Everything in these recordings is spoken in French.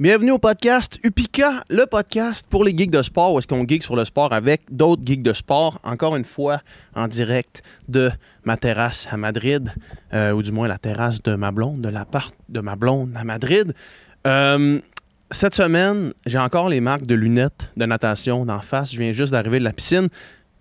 Bienvenue au podcast Upika, le podcast pour les geeks de sport, où est-ce qu'on geek sur le sport avec d'autres geeks de sport, encore une fois en direct de ma terrasse à Madrid, euh, ou du moins la terrasse de ma blonde, de l'appart de ma blonde à Madrid. Euh, cette semaine, j'ai encore les marques de lunettes de natation d'en face. Je viens juste d'arriver de la piscine.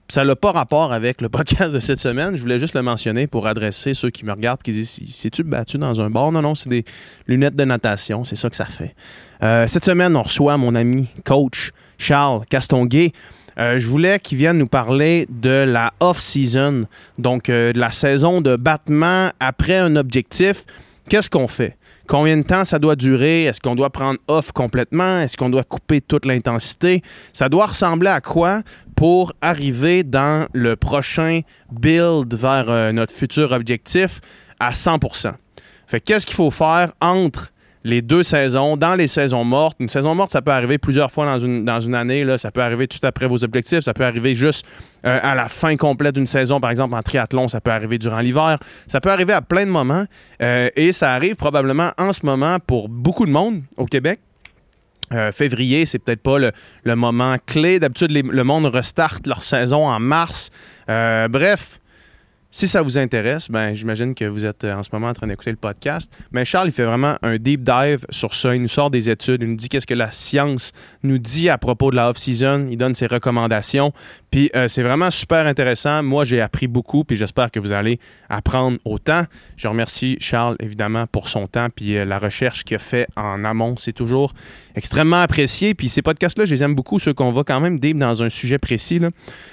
Ça n'a pas rapport avec le podcast de cette semaine. Je voulais juste le mentionner pour adresser ceux qui me regardent qui disent C'est-tu battu dans un bar Non, non, c'est des lunettes de natation. C'est ça que ça fait. Euh, cette semaine, on reçoit mon ami coach Charles Castonguay. Euh, je voulais qu'il vienne nous parler de la off-season, donc euh, de la saison de battement après un objectif. Qu'est-ce qu'on fait? Combien de temps ça doit durer? Est-ce qu'on doit prendre off complètement? Est-ce qu'on doit couper toute l'intensité? Ça doit ressembler à quoi pour arriver dans le prochain build vers notre futur objectif à 100% Fait qu'est-ce qu'il faut faire entre les deux saisons, dans les saisons mortes. Une saison morte, ça peut arriver plusieurs fois dans une, année. Là. Ça peut arriver tout après vos objectifs. Ça peut arriver juste euh, à la fin complète d'une saison, par exemple en triathlon. Ça peut arriver durant l'hiver. Ça peut arriver à plein de moments. Euh, et ça arrive probablement en ce moment pour beaucoup de monde au Québec. Euh, février, c'est peut-être pas le, le, moment clé. D'habitude, le monde restart leur saison en mars. bref, si ça vous intéresse, ben, j'imagine que vous êtes euh, en ce moment en train d'écouter le podcast. Mais Charles, il fait vraiment un deep dive sur ça. Il nous sort des études, il nous dit qu'est-ce que la science nous dit à propos de la off-season. Il donne ses recommandations. Puis euh, c'est vraiment super intéressant. Moi, j'ai appris beaucoup, puis j'espère que vous allez apprendre autant. Je remercie Charles, évidemment, pour son temps, puis euh, la recherche qu'il a fait en amont. C'est toujours extrêmement apprécié. Puis ces podcasts-là, je les aime beaucoup, ceux qu'on va quand même deep dans un sujet précis.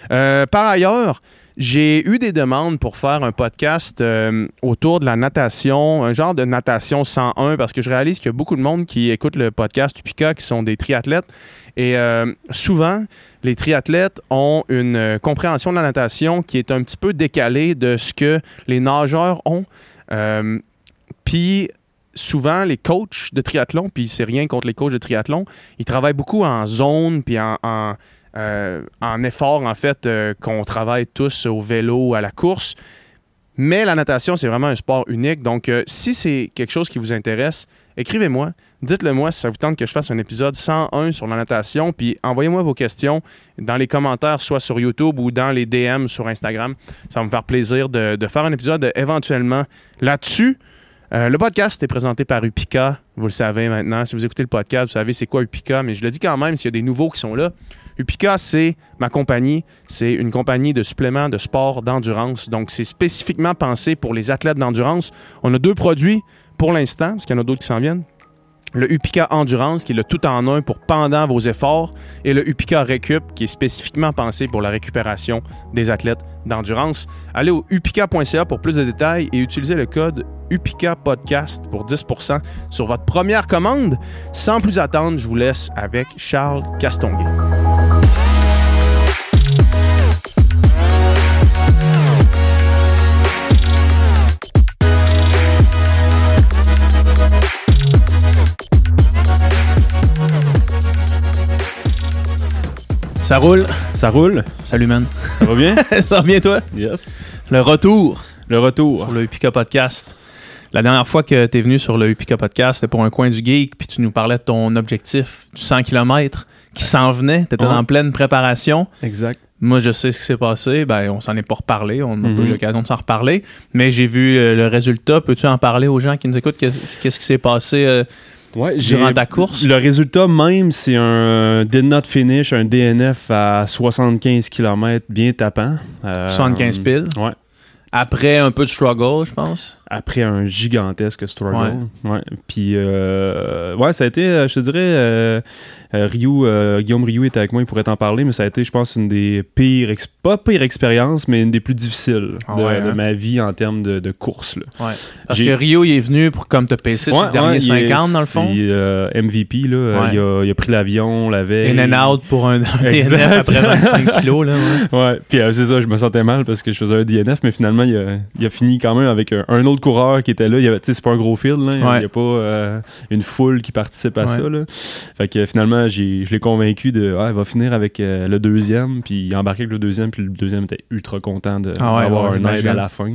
par ailleurs, j'ai eu des demandes pour faire un podcast euh, autour de la natation, un genre de natation 101, parce que je réalise qu'il y a beaucoup de monde qui écoute le podcast Upica qui sont des triathlètes. Et euh, souvent, les triathlètes ont une euh, compréhension de la natation qui est un petit peu décalée de ce que les nageurs ont. puis souvent, les coachs de triathlon, puis c'est rien contre les coachs de triathlon, ils travaillent beaucoup en zone, puis en en effort, en fait, euh, qu'on travaille tous au vélo, à la course. Mais la natation, c'est vraiment un sport unique. Donc, euh, si c'est quelque chose qui vous intéresse, écrivez-moi. Dites-le moi si ça vous tente que je fasse un épisode 101 sur la natation. Puis envoyez-moi vos questions dans les commentaires, soit sur YouTube ou dans les DM sur Instagram. Ça va me faire plaisir de, faire un épisode éventuellement là-dessus. Euh, le podcast est présenté par Upica. Vous le savez maintenant. Si vous écoutez le podcast, vous savez c'est quoi Upica, mais je le dis quand même s'il y a des nouveaux qui sont là. Upica, c'est ma compagnie. C'est une compagnie de suppléments de sport d'endurance. Donc, c'est spécifiquement pensé pour les athlètes d'endurance. On a deux produits pour l'instant, parce qu'il y en a d'autres qui s'en viennent le Upica Endurance, qui est le tout en un pour pendant vos efforts, et le Upica Récup, qui est spécifiquement pensé pour la récupération des athlètes d'endurance. Allez au upica.ca pour plus de détails et utilisez le code UPICA Podcast pour 10% sur votre première commande. Sans plus attendre, je vous laisse avec Charles Castonguay. Ça roule? Ça roule. Salut, man. Ça va bien? ça va bien, toi? Yes. Le retour. Le retour. Sur le Upika Podcast. La dernière fois que tu es venu sur le Upika Podcast, c'était pour un coin du geek, puis tu nous parlais de ton objectif du 100 km qui s'en venait. Tu étais en pleine préparation. Exact. Moi, je sais ce qui s'est passé. Ben, on s'en est pas reparlé. On n'a pas eu mhm. l'occasion de s'en reparler. Mais j'ai vu euh, le résultat. Peux-tu en parler aux gens qui nous écoutent? Qu'est-ce qui s'est passé? Euh, Ouais, durant ta course? Le résultat même, c'est un did not finish, un DNF à 75 km bien tapant. 75 euh, piles? Ouais. Après un peu de struggle, je pense? Après un gigantesque struggle. Ouais. Puis, euh, ouais, ça a été, euh, je te dirais, euh, euh, Guillaume Rioux était avec moi, il pourrait t'en parler, mais ça a été, je pense, une des pires, pas pire expériences, mais une des plus difficiles ah de, hein? ma vie en termes de, course. Parce que Rio, il est venu pour comme te PC sur les derniers 50 dans le fond. Il euh, MVP, là, il, a, pris l'avion la veille. In and out pour un, DNF après 25 kilos. ouais, puis c'est ça, je me sentais mal parce que je faisais un DNF, mais finalement, il a, fini quand même avec un, autre coureurs qui étaient là. Il y avait- tu sais, C'est pas un gros field, là. il n'y Ouais. a pas euh, une foule qui participe à Ouais. ça. Là. Fait que finalement, j'ai- je l'ai convaincu de ah, il va finir avec euh, le deuxième. Puis il a embarqué avec le deuxième. Puis le deuxième était ultra content de- Ah ouais, d'avoir un aide à la fin.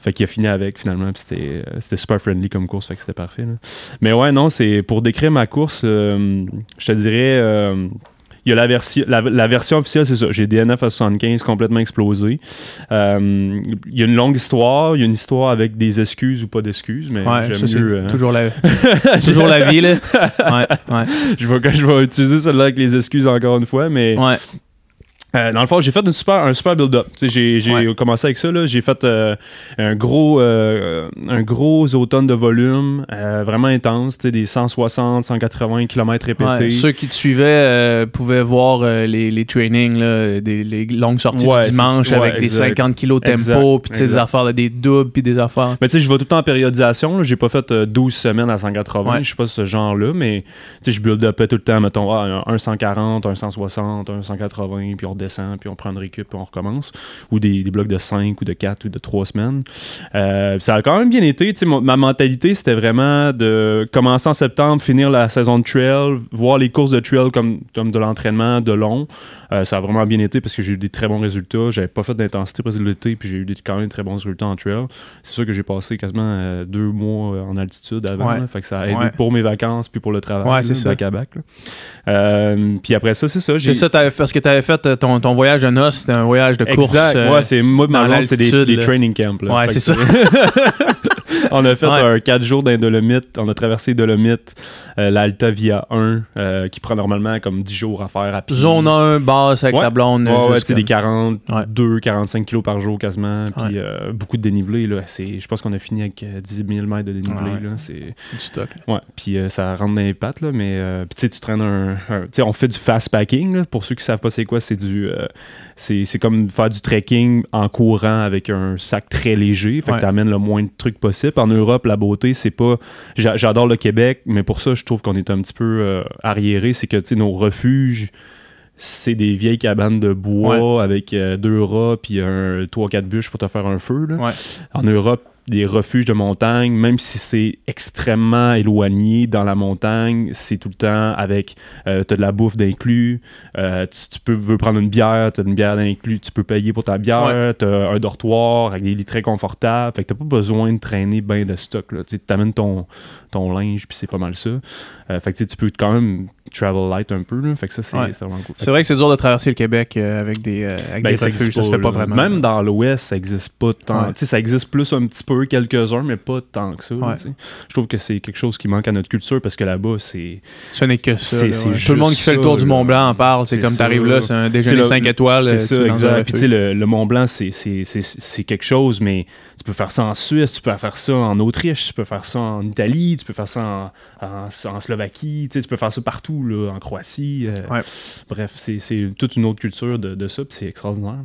Fait qu'il a fini avec finalement. Puis c'était euh, c'était super friendly comme course. Fait que c'était parfait. là. Mais ouais, non, c'est pour décrire ma course, je te dirais. Il y a la, version la, la version officielle, c'est ça. J'ai DNF à 75 complètement explosé. Euh, il y a une longue histoire. Il y a une histoire avec des excuses ou pas d'excuses, mais Ouais, j'aime ça, mieux. euh, toujours la, toujours la vie, là. Ouais, ouais. je, vais, je vais utiliser celle-là avec les excuses encore une fois, mais Ouais. Euh, dans le fond, j'ai fait une super, un super build-up. J'ai j'ai Ouais. commencé avec ça. J'ai fait euh, un, gros, euh, un gros automne de volume, vraiment intense, des 160, 180 km répétés. Ouais, ceux qui te suivaient pouvaient voir les, les trainings, là, des, les longues sorties Ouais, du dimanche avec des exact. 50 kilos tempo, puis des affaires, là, des doubles, puis des affaires. Mais tu sais, je vais tout le temps en périodisation. J'ai pas fait euh, 12 semaines à 180. Ouais. Je suis pas ce genre-là, mais je build-upais tout le temps, mettons, ah, un 140, un 160, un 180, puis on redescend, puis on prend une récup, puis on recommence. Ou des, des blocs de 5 ou de 4 ou de 3 semaines. Euh, ça a quand même bien été. Ma mentalité, c'était vraiment de commencer en septembre, finir la saison de trail, voir les courses de trail comme, comme de l'entraînement de long. Euh, ça a vraiment bien été parce que j'ai eu des très bons résultats. J'avais pas fait d'intensité de l'été, puis j'ai eu des, quand même très bons résultats en trail. C'est sûr que j'ai passé quasiment euh, deux mois en altitude avant. Ouais. là. fait que ça a aidé Ouais. pour mes vacances puis pour le travail. Ouais, là, c'est ça. back à. Euh, puis après ça, c'est ça. C'est ça, parce que tu avais fait euh, ton, ton voyage de noces, c'était un voyage de course. Exact. euh, ouais, c'est moi, ma c'est des, des training camps. là. Ouais, c'est que on a fait Ouais. un 4 jours Dolomites. On a traversé les Dolomites, euh, l'Alta Via 1, euh, qui prend normalement comme 10 jours à faire à pied. Zone 1, basse avec Ouais. ta blonde. Ouais, ouais, tu sais, des comme- 42, 45 kilos par jour quasiment. Puis euh, beaucoup de dénivelé. Là. C'est- Je pense qu'on a fini avec euh, 10 000 mètres de dénivelé. Là. C'est... du stock. là. Ouais, puis ça rentre dans les pattes, là, mais tu sais, tu traînes un... un- tu sais, on fait du fast packing, là. pour ceux qui savent pas c'est quoi, c'est du... c'est, c'est comme faire du trekking en courant avec un sac très léger, fait que t'amènes le moins de trucs possible. En Europe, la beauté, c'est pas... j'a- J'adore le Québec, mais pour ça, je trouve qu'on est un petit peu euh, arriéré, c'est que, tu sais, nos refuges... C'est des vieilles cabanes de bois avec euh, deux rats puis un 3-4 bûches pour te faire un feu. Là. Ouais. En Europe, des refuges de montagne, même si c'est extrêmement éloigné dans la montagne, c'est tout le temps avec, euh, t'as de la bouffe d'inclus, euh, tu, tu peux veux prendre une bière, t'as une bière d'inclus, tu peux payer pour ta bière, Ouais. t'as un dortoir avec des lits très confortables, fait que t'as pas besoin de traîner ben de stock, tu t'amènes ton, ton linge, puis c'est pas mal ça. Euh, fait que tu peux quand même travel light un peu, là, fait que ça, c'est Ouais. vraiment cool. C'est vrai que c'est dur de traverser le Québec euh, avec des, avec Ben, des refuges, ça se fait pas là. vraiment. Même dans l'Ouest, ça existe pas tant. Ouais. Ça existe plus un petit peu, quelques-uns, mais pas tant que ça. Ouais. Je trouve que c'est quelque chose qui manque à notre culture parce que là-bas, c'est. Ce n'est que ça. Là, ouais. Tout le monde qui fait le tour du Mont Blanc en parle. C'est comme t'arrives là, c'est un déjeuner le- 5 étoiles. C'est euh, ça, exact. Puis tu sais, le, le Mont Blanc, c'est- quelque chose, mais tu peux faire ça en Suisse, tu peux faire ça en Autriche, tu peux faire ça en Italie, tu peux faire ça en, en, en Slovaquie, tu peux faire ça partout, là, en Croatie. euh, Ouais. Bref, c'est c'est toute une autre culture de, de ça, puis c'est extraordinaire.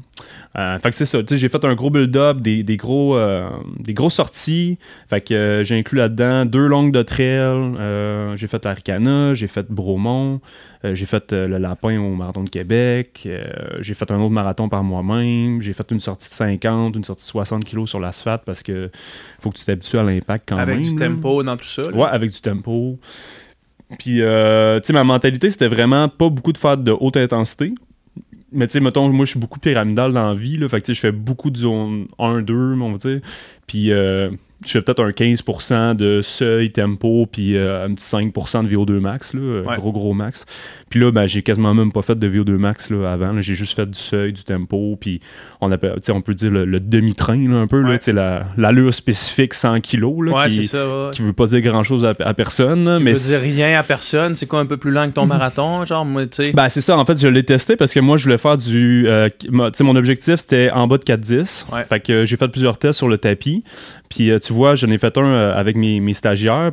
Euh, fait que c'est ça, tu sais, j'ai fait un gros build-up, des, des, gros, euh, des grosses sorties. Fait que euh, j'ai inclus là-dedans deux longues de trail. euh, j'ai fait Aricana, j'ai fait Bromont, euh, j'ai fait le Lapin au Marathon de Québec. j'ai fait un autre marathon par moi-même. J'ai fait une sortie de 50, une sortie de 60 kilos sur l'asphalte parce que faut que tu t'habitues à l'impact quand Avec même. du là. tempo dans tout ça. là. Ouais, avec du tempo. Puis, euh, tu sais, ma mentalité, c'était vraiment pas beaucoup de faire de haute intensité. Mais, tu sais, mettons, moi, je suis beaucoup pyramidal dans la vie. Là, fait que, tu sais, je fais beaucoup de zone 1, 2, on va dire. Puis, euh, je fais peut-être un 15% de seuil, tempo, puis euh, un petit 5% de VO2 max, là, euh, Ouais. gros, gros max. Puis là, ben, j'ai quasiment même pas fait de VO2 max là, avant. J'ai juste fait du seuil, du tempo, puis on, appelle, on peut dire le, le demi-train, un peu, là, Ouais. la- l'allure spécifique 100 kg, Ouais, qui, ça. qui veut pas dire grand chose à, à personne, Qui mais veut dire rien à personne. C'est quoi un peu plus lent que ton marathon? Genre, moi, tu sais? ben, c'est ça, en fait, je l'ai testé parce que moi, je voulais faire du. euh, mo- tu sais, mon objectif, c'était en bas de 4-10. Ouais. Fait que j'ai fait plusieurs tests sur le tapis. Puis, euh, tu vois, j'en ai fait un euh, avec mes, mes stagiaires.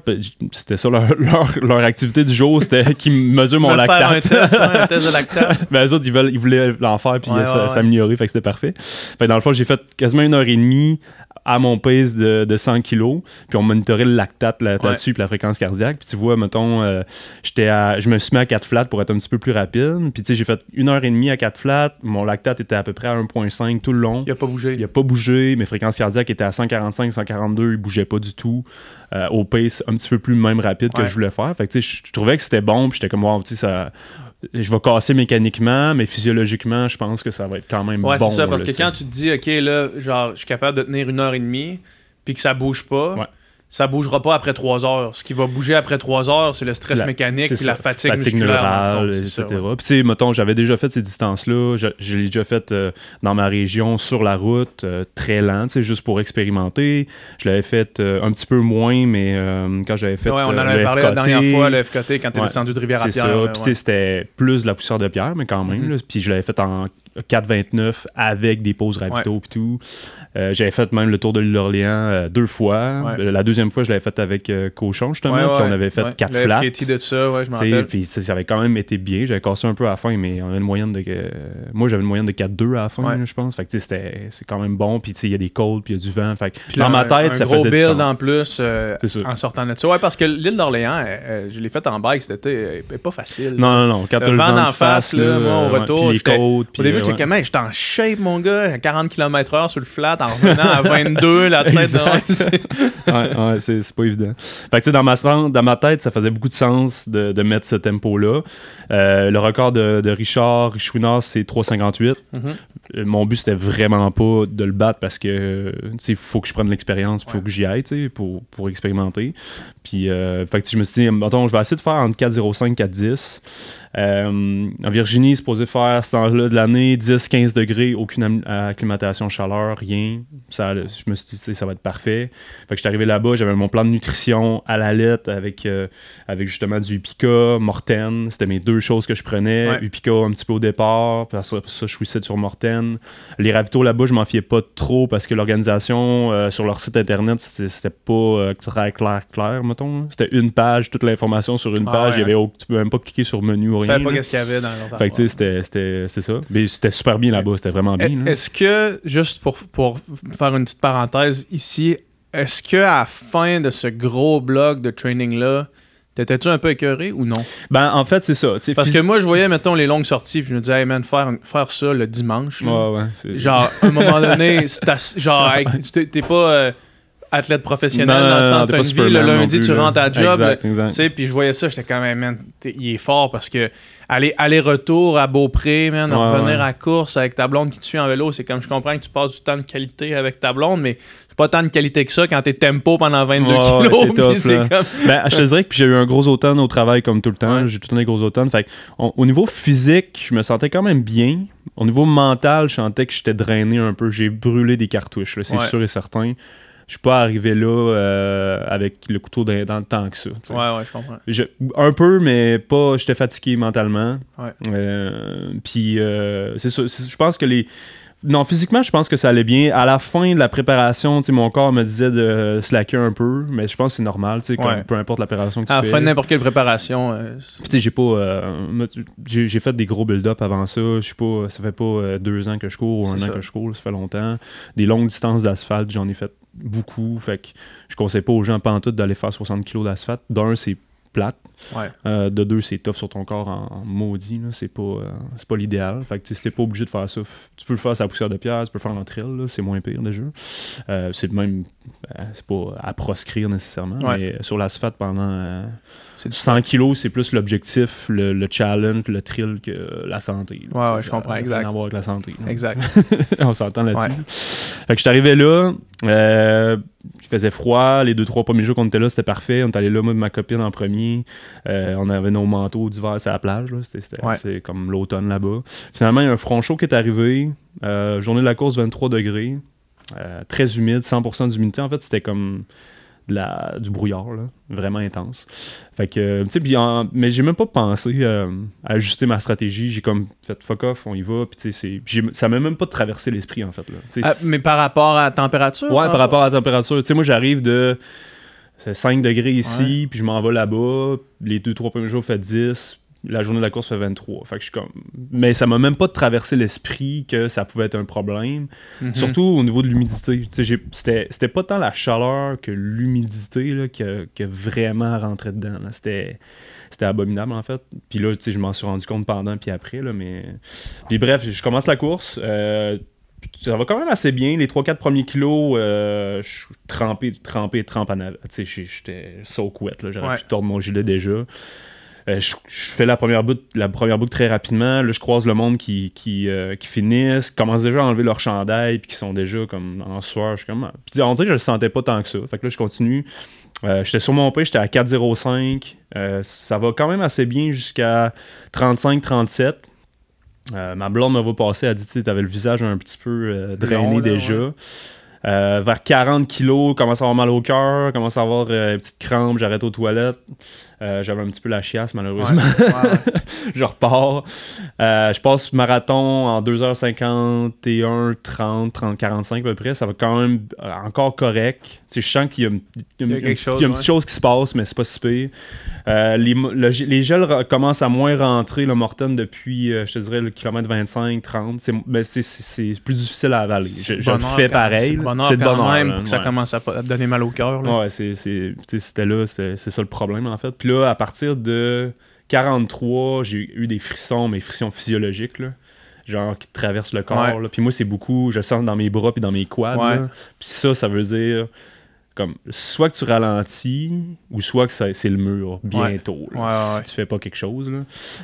C'était ça leur, leur, leur activité du jour, c'était qu'ils mesurent mon faire un lactate. test, ouais, un test de lactate. ben, eux autres, ils, veulent, ils voulaient l'en faire puis Ouais, euh, ça- ouais, ouais. s'améliorer, fait que c'était parfait. Fait que dans le fond, j'ai fait quasiment une heure et demie à mon pace de, de 100 kg, puis on monitorait le lactate là-dessus, puis la fréquence cardiaque. Puis tu vois, mettons, euh, j'étais je me suis mis à 4 flats pour être un petit peu plus rapide. Puis tu sais, j'ai fait une heure et demie à 4 flats. Mon lactate était à peu près à 1,5 tout le long. Il a pas bougé. Il a pas bougé. Mes fréquences cardiaques étaient à 145, 142. Il bougeait pas du tout. Euh, au pace un petit peu plus même rapide que je voulais faire. Fait que tu sais, je je trouvais que c'était bon. Puis j'étais comme, wow, tu sais, ça. Je vais casser mécaniquement, mais physiologiquement, je pense que ça va être quand même Ouais, bon. c'est ça, parce là, que quand tu te dis, OK, là, genre, je suis capable de tenir une heure et demie, puis que ça bouge pas, Ouais. Ça bougera pas après trois heures. Ce qui va bouger après trois heures, c'est le stress La- mécanique puis ça. la fatigue, musculaire. neurale, fond, c'est etc. ouais. Puis tu sais, mettons, j'avais déjà fait ces distances-là. Je, je l'ai déjà fait euh, dans ma région, sur la route, euh, très lent, tu sais, juste pour expérimenter. Je l'avais fait euh, un petit peu moins, mais quand j'avais fait Ouais, on en avait parlé la FKT, dernière fois, le FKT, quand t'es Ouais, descendu de rivière à C'est pierre ça. là, Puis ouais. c'était plus de la poussière de pierre, mais quand même. Mhm. là. Puis je l'avais fait en 4,29 avec des pauses ravito et tout. Euh, j'avais fait même le tour de l'île d'Orléans euh, deux fois. Ouais. La deuxième fois, je l'avais fait avec euh, Cochon, justement. Ouais, puis ouais, on avait fait ouais. 4 le flats. De ça, ouais, je me Tu sais, rappelle. Puis ça, ça avait quand même été bien. J'avais cassé un peu à la fin, mais on avait une moyenne de. euh, moi, j'avais une moyenne de 4-2 à la fin, là, je pense. Fait que tu sais, c'était- c'est quand même bon. Puis tu sais, il y a des colds, puis il y a du vent. Fait que Puis dans ma tête, un ça gros faisait build en plus euh, en sortant de ça. Ouais, parce que l'île d'Orléans, euh, je l'ai faite en bike, c'était euh, pas facile. Non, non, non. Quand Le vent de face, là, moi, au retour, puis les j'étais- côtes. Au puis, début, j'étais comme, j'étais en shape, mon gars, à 40 km/h sur le flat, en revenant à 22, la tête dans- c'est- ouais, pas évident. Fait que, dans ma, dans ma tête, ça faisait beaucoup de sens de, de mettre ce tempo-là. Euh, le record de, de Richard Chouinard, c'est 3,58. Mhm. Euh, Mon but, c'était vraiment pas de le battre parce que, sais, faut que je prenne l'expérience, il faut Ouais. que j'y aille, pour, pour expérimenter. Puis, euh, fait que je me suis dit, mettons, je vais essayer de faire entre 4,05 et 4,10. Euh, en Virginie, c'est supposé faire ce temps-là de l'année 10-15 degrés, aucune acclimatation chaleur, rien. Ça, je me suis dit, ça va être parfait. Fait que j'étais arrivé là-bas, j'avais mon plan de nutrition à la lettre avec, euh, avec justement du Upica, Morten. C'était mes deux choses que je prenais. Ouais. Upica un petit peu au départ, puis ça, ça, je switchais sur Morten. Les ravitaux là-bas, je m'en fiais pas trop parce que l'organisation euh, sur leur site internet, c'était pas euh, très clair, clair, mettons. C'était une page, toute l'information sur une Ah page. ouais, Il y avait tu peux même pas cliquer sur menu ou Je rien. savais pas qu'est-ce qu'il y avait dans leurs Fait que tu sais, c'était- c'était c'est ça. Mais c'était super bien là-bas, c'était vraiment bien. Est-ce que, juste pour, pour faire une petite parenthèse ici, est-ce que à la fin de ce gros bloc de training-là, t'étais-tu un peu écœuré ou non? Ben, en fait, c'est ça. Parce que moi, je voyais, mettons, les longues sorties, puis je me disais, hey man, faire, faire ça le dimanche, là, Ouais, ouais. c'est- genre, à un moment donné, genre, hey, t'es pas euh, athlète professionnel Non, dans le sens, t'as une vie, le Superman lundi, plus, tu rentres à job, tu sais, puis je voyais ça, j'étais quand même, man, il est fort parce que aller aller-retour à Beaupré, man, Ouais, revenir ouais. à course avec ta blonde qui te suit en vélo, c'est comme je comprends que tu passes du temps de qualité avec ta blonde, mais c'est pas tant de qualité que ça quand t'es tempo pendant 22 Ouais, kilos. tough, comme- Ben, je te dirais que j'ai eu un gros automne au travail comme tout le temps. J'ai tout le temps des gros automnes. Fait que, on- au niveau physique, je me sentais quand même bien. Au niveau mental, je sentais que j'étais drainé un peu. J'ai brûlé des cartouches, c'est sûr et certain. Je suis pas arrivé là euh, avec le couteau dans, dans le temps que ça. tu sais. Ouais, ouais, je comprends. Je- un peu, mais pas. J'étais fatigué mentalement. Ouais. Euh, Puis, euh, c'est Je pense que les. Non, physiquement, je pense que ça allait bien. À la fin de la préparation, mon corps me disait de slacker un peu, mais je pense que c'est normal, tu Ouais. peu importe l'opération que tu À la fais. fin de n'importe quelle préparation, euh, tu j'ai pas. euh, j'ai fait des gros build-up avant ça. Je suis pas. Ça fait pas deux ans que je cours ou un an que je cours, ça fait longtemps. Des longues distances d'asphalte, j'en ai fait beaucoup. Fait que je conseille pas aux gens pantoute d'aller faire 60 kg d'asphalte. D'un, c'est plate. ouais. Euh, de deux, c'est tough sur ton corps en, en maudit. C'est pas, euh, c'est pas l'idéal. Fait que si t'es pas obligé de faire ça, tu peux le faire sur la poussière de pierre, tu peux le faire en trail, là, c'est moins pire déjà. Euh, c'est même. Euh, c'est pas à proscrire nécessairement, Ouais. mais sur l'asphalte pendant euh, C'est du 100 kilos, c'est plus l'objectif, le, le challenge, le thrill que la santé. là. Ouais, ouais, je comprends, a rien exact. à voir avec la santé. là. Exact. On s'entend là-dessus. Ouais. Fait que je suis arrivé là. euh, il faisait froid. Les deux, trois premiers jours qu'on était là, c'était parfait. On est allé là, moi et ma copine en premier. Euh, on avait nos manteaux d'hiver sur la plage. C'était. C'est comme l'automne là-bas. Finalement, il y a un front chaud qui est arrivé. Euh, journée de la course, 23 degrés. Euh, très humide, 100% d'humidité. En fait, c'était comme de la, du brouillard, là, vraiment intense. Fait que, euh, tu sais, mais j'ai même pas pensé euh, à ajuster ma stratégie. J'ai comme fait fuck off, on y va. Puis tu sais, ça m'a même pas traversé l'esprit, en fait. Là. Ah, mais par rapport à la température? Ouais, hein? par rapport à la température. Tu sais, moi, j'arrive de c'est 5 degrés ici, puis je m'en vais là-bas. Les 2-3 premiers jours, fait 10. La journée de la course fait 23. Fait que je suis comme... Mais ça m'a même pas traversé l'esprit que ça pouvait être un problème. Mhm. Surtout au niveau de l'humidité. C'était pas tant la chaleur que l'humidité que, que vraiment rentrait dedans. C'était abominable en fait. Puis là, je m'en suis rendu compte pendant puis après. Là, mais... Puis bref, je commence la course. euh, ça va quand même assez bien. Les 3-4 premiers kilos, euh, je suis trempé, trempé, trempé en avant. J'étais soak wet. J'aurais Ouais. pu tordre mon gilet déjà. Euh, je, je fais la première boucle, la première boucle très rapidement. Là, je croise le monde qui, qui, euh, qui finissent, qui commencent déjà à enlever leur chandail, puis qui sont déjà comme en sueur. Je suis comme, ah. Puis on dirait que je le sentais pas tant que ça. Fait que là, je continue. Euh, j'étais sur mon pace, j'étais à 4,05. Euh, ça va quand même assez bien jusqu'à 35-37. Euh, ma blonde me va passer, elle a dit, tu sais, t'avais le visage un petit peu drainé Long, là, déjà. ouais. Euh, vers 40 kilos, commence à avoir mal au cœur, commence à avoir euh, une petite crampe, j'arrête aux toilettes. Euh, J'avais un petit peu la chiasse, malheureusement. Ouais, ouais. je repars. Euh, je passe marathon en 2h51, 30, 30, 45 à peu près. Ça va quand même euh, encore correct. Tu sais, je sens qu'il y a, une- y a une- Il y a une quelque petite- chose, y a une ouais. petite chose qui se passe, mais c'est pas si pire. Euh, les, le- les gels commencent à moins rentrer, le Morton, depuis, euh, je te dirais, le kilomètre 25, 30. C'est ben, c'est- c'est- c'est plus difficile à avaler. Je, je le fais pareil. C'est de bonheur même pour que ça commence à, donner mal au cœur. Ouais, c'était là, c'est, c'est ça le problème en fait. Puis là, à partir de 43, j'ai eu des frissons, mais frissons physiologiques, là. Genre qui traversent le corps. Ouais. là. Puis moi, c'est beaucoup, je le sens dans mes bras puis dans mes quads. Ouais. Puis ça, ça veut dire comme soit que tu ralentis ou soit que c'est le mur bientôt là, Ouais, ouais, si tu fais pas quelque chose là.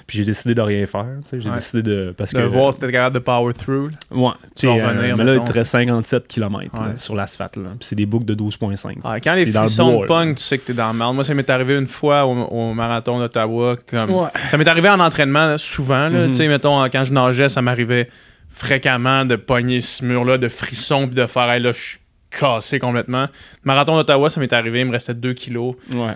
Puis j'ai décidé de rien faire, j'ai décidé de parce De que voir si t'es capable de power through. là. ouais, tu vas euh, revenir, mais là il te reste 57 km Ouais. sur l'asphalte là. Puis c'est des boucles de 12.5. Ouais, quand les le frissons là. pognent, tu sais que t'es dans le mal. Moi, ça m'est arrivé une fois au, au marathon d'Ottawa. Comme... Ouais. Ça m'est arrivé en entraînement là, souvent. Là. Tu sais, mettons, quand je nageais, ça m'arrivait fréquemment de pogner ce mur-là de frissons puis de faire, hey, là, je suis cassé complètement. Marathon d'Ottawa, ça m'est arrivé, il me restait 2 kilos. Ouais.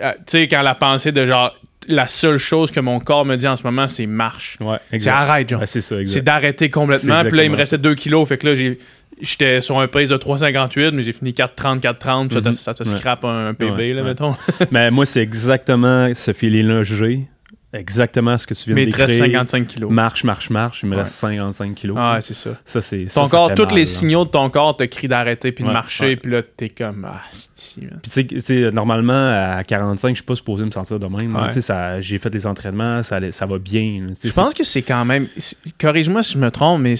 Ah, Tu sais, quand la pensée de genre, la seule chose que mon corps me dit en ce moment, c'est marche. Ouais, C'est arrête, genre. Ouais, c'est ça, c'est exact. d'arrêter complètement. Puis là, il me restait 2 kilos. Fait que là, j'ai. J'étais sur un pace de 3,58, mais j'ai fini 4,30, 4,30. puis ça te- Mhm. Ça te Ouais. scrape un, PB, là, mettons. Mais moi, c'est exactement ce que j'ai. Exactement ce que tu viens Mais de il te reste décrire. 55 kilos. Marche, marche, marche. Il me Ouais. reste 55 kilos. Ah, ouais, c'est ça. Ça, c'est. Ton ça corps, tous les là. signaux de ton corps te crient d'arrêter puis de Ouais, marcher, puis là, t'es comme, ah. Puis tu sais, normalement, à 45, je suis pas supposé me sentir de même. Tu sais, J'ai fait les entraînements, ça, ça va bien. Je pense que c'est quand même. Corrige-moi si je me trompe, mais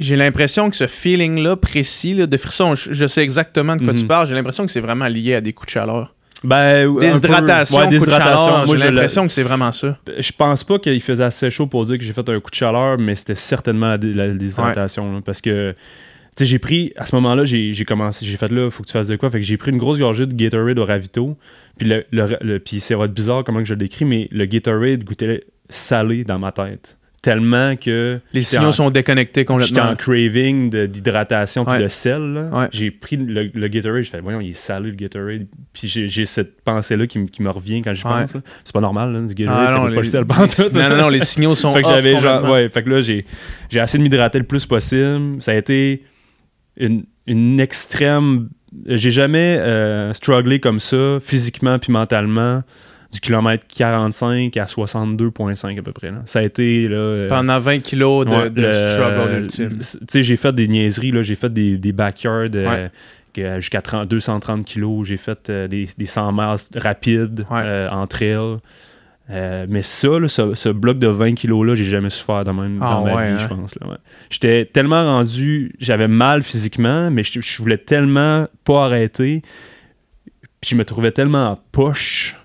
j'ai l'impression que ce feeling-là précis là, de frisson, je, je sais exactement de quoi Mhm. tu parles, j'ai l'impression que c'est vraiment lié à des coups de chaleur. Ben, peu- Déshydratation, ouais, déshydratation. chaleur, Moi, j'ai l'impression que c'est vraiment ça. Je pense pas qu'il faisait assez chaud pour dire que j'ai fait un coup de chaleur, mais c'était certainement la, la déshydratation. là, parce que, tu sais, j'ai pris, à ce moment-là, j'ai commencé, j'ai fait là, faut que tu fasses de quoi? Fait que j'ai pris une grosse gorgée de Gatorade au ravito. Puis, le, le- le- puis c'est bizarre comment que je le décris, mais le Gatorade goûtait salé dans ma tête. Tellement que. Les signaux en- sont déconnectés J'étais en complètement. craving d'hydratation puis Ouais. de sel. Ouais. J'ai pris le, le Gatorade, j'ai fait, voyons, il est salé le Gatorade. Puis j'ai cette pensée-là qui, me- qui me revient quand je pense. C'est pas normal, là, du Gatorade, Ah, ça non, les- pas le sel pantoute. Non, non, non, les signaux sont fait que j'avais genre, complètement. ouais, fait que là, j'ai j'ai essayé de m'hydrater le plus possible. Ça a été une, une extrême. J'ai jamais euh, strugglé comme ça, physiquement puis mentalement, du kilomètre 45 à 62,5 à peu près. là. Ça a été là. euh, Pendant 20 kilos de, Ouais, de le- struggle ultime. le- Tu sais, j'ai fait des niaiseries, là. J'ai fait des, des backyards euh, Ouais. jusqu'à 30 230 kilos. J'ai fait euh, des, des 100 miles rapides Ouais. euh, en trail. Euh, mais ça, là, ce, ce bloc de 20 kilos-là, j'ai jamais souffert de même Ah dans ma ouais, vie, hein? je pense. là, ouais. J'étais tellement rendu... J'avais mal physiquement, mais je, je voulais tellement pas arrêter. Puis je me trouvais tellement en poche.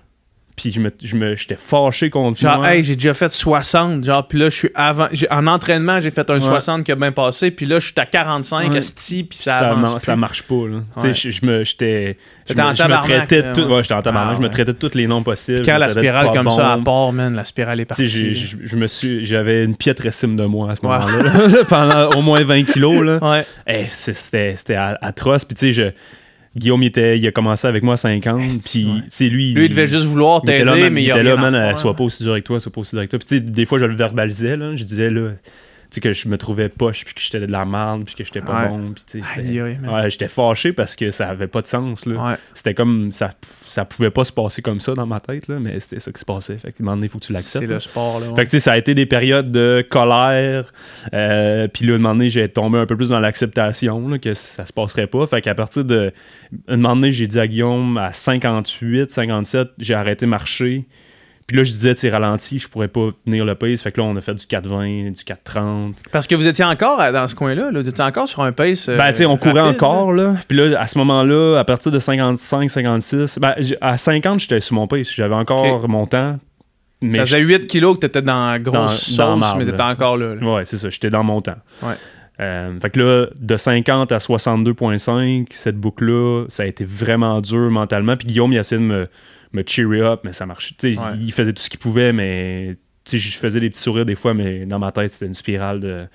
Puis je me, je me, j'étais fâché contre Genre, moi. hey, j'ai déjà fait 60. Genre, puis là, je suis avant. j'ai- En entraînement, j'ai fait un 60 qui a bien passé. Puis là, je suis à 45, Ouais. puis ça, ça, avance. man- plus. ça marche pas. Là. Tu Ouais. sais, Je, je me, j'étais, je me, je traitais tout. ouais. J'étais en tabarnak. Ah, Je me traitais de tous les noms possibles. Puis quand la spirale comme ça, à part, man, la spirale est partie. je, je me suis, j'avais une piètre estime de moi à ce moment-là, là, pendant au moins 20 kilos. Là. Ouais. Hey, c'est- c'était, c'était atroce. Puis tu sais, je- Guillaume, il, était, il a commencé avec moi à 50. Esti, Puis sais, lui, Lui, il devait juste vouloir t'aider, mais il était là, man, sois pas aussi dur avec toi, sois pas aussi dur avec toi. Puis tu sais, des fois, je le verbalisais, là. Je disais, là, sais, que je me trouvais poche, puis que j'étais de la merde, puis que j'étais pas Ouais. bon. Puis, tu sais, Aïe, j'étais- ouais, fâché parce que ça avait pas de sens. Là. Ouais. C'était comme. Ça, ça pouvait pas se passer comme ça dans ma tête, là, mais c'était ça qui se passait. Fait que, un moment donné, il faut que tu l'acceptes. C'est le sport, là. Fait que, tu sais, ça a été des périodes de colère. euh, puis là, un moment donné, j'ai tombé un peu plus dans l'acceptation, que ça se passerait pas. Fait qu'à partir de. Un moment donné, j'ai dit à Guillaume, à 58, 57, j'ai arrêté de marcher. Puis là, je disais, tu ralenti, je pourrais pas tenir le pace. Fait que là, on a fait du 4,20, du 4,30. Parce que vous étiez encore à- dans ce coin-là, là. vous étiez encore sur un pace. euh, Ben, tu sais, on courait rapide, encore, là. Puis là, à ce moment-là, à partir de 55, 56, ben, à 50, j'étais sur mon pace. J'avais encore mon temps. Mais Ça faisait 8 kilos que t'étais dans la grosse Dans- dans sauce, marde, mais t'étais encore là. là. Ouais, c'est ça. J'étais dans mon temps. Ouais. Euh, fait que là, de 50 à 62,5, cette boucle-là, ça a été vraiment dur mentalement. Puis Guillaume, il a essayé de me, me cheer up, mais ça marchait. Ouais. Il faisait tout ce qu'il pouvait, mais je faisais des petits sourires des fois, mais dans ma tête, c'était une spirale de.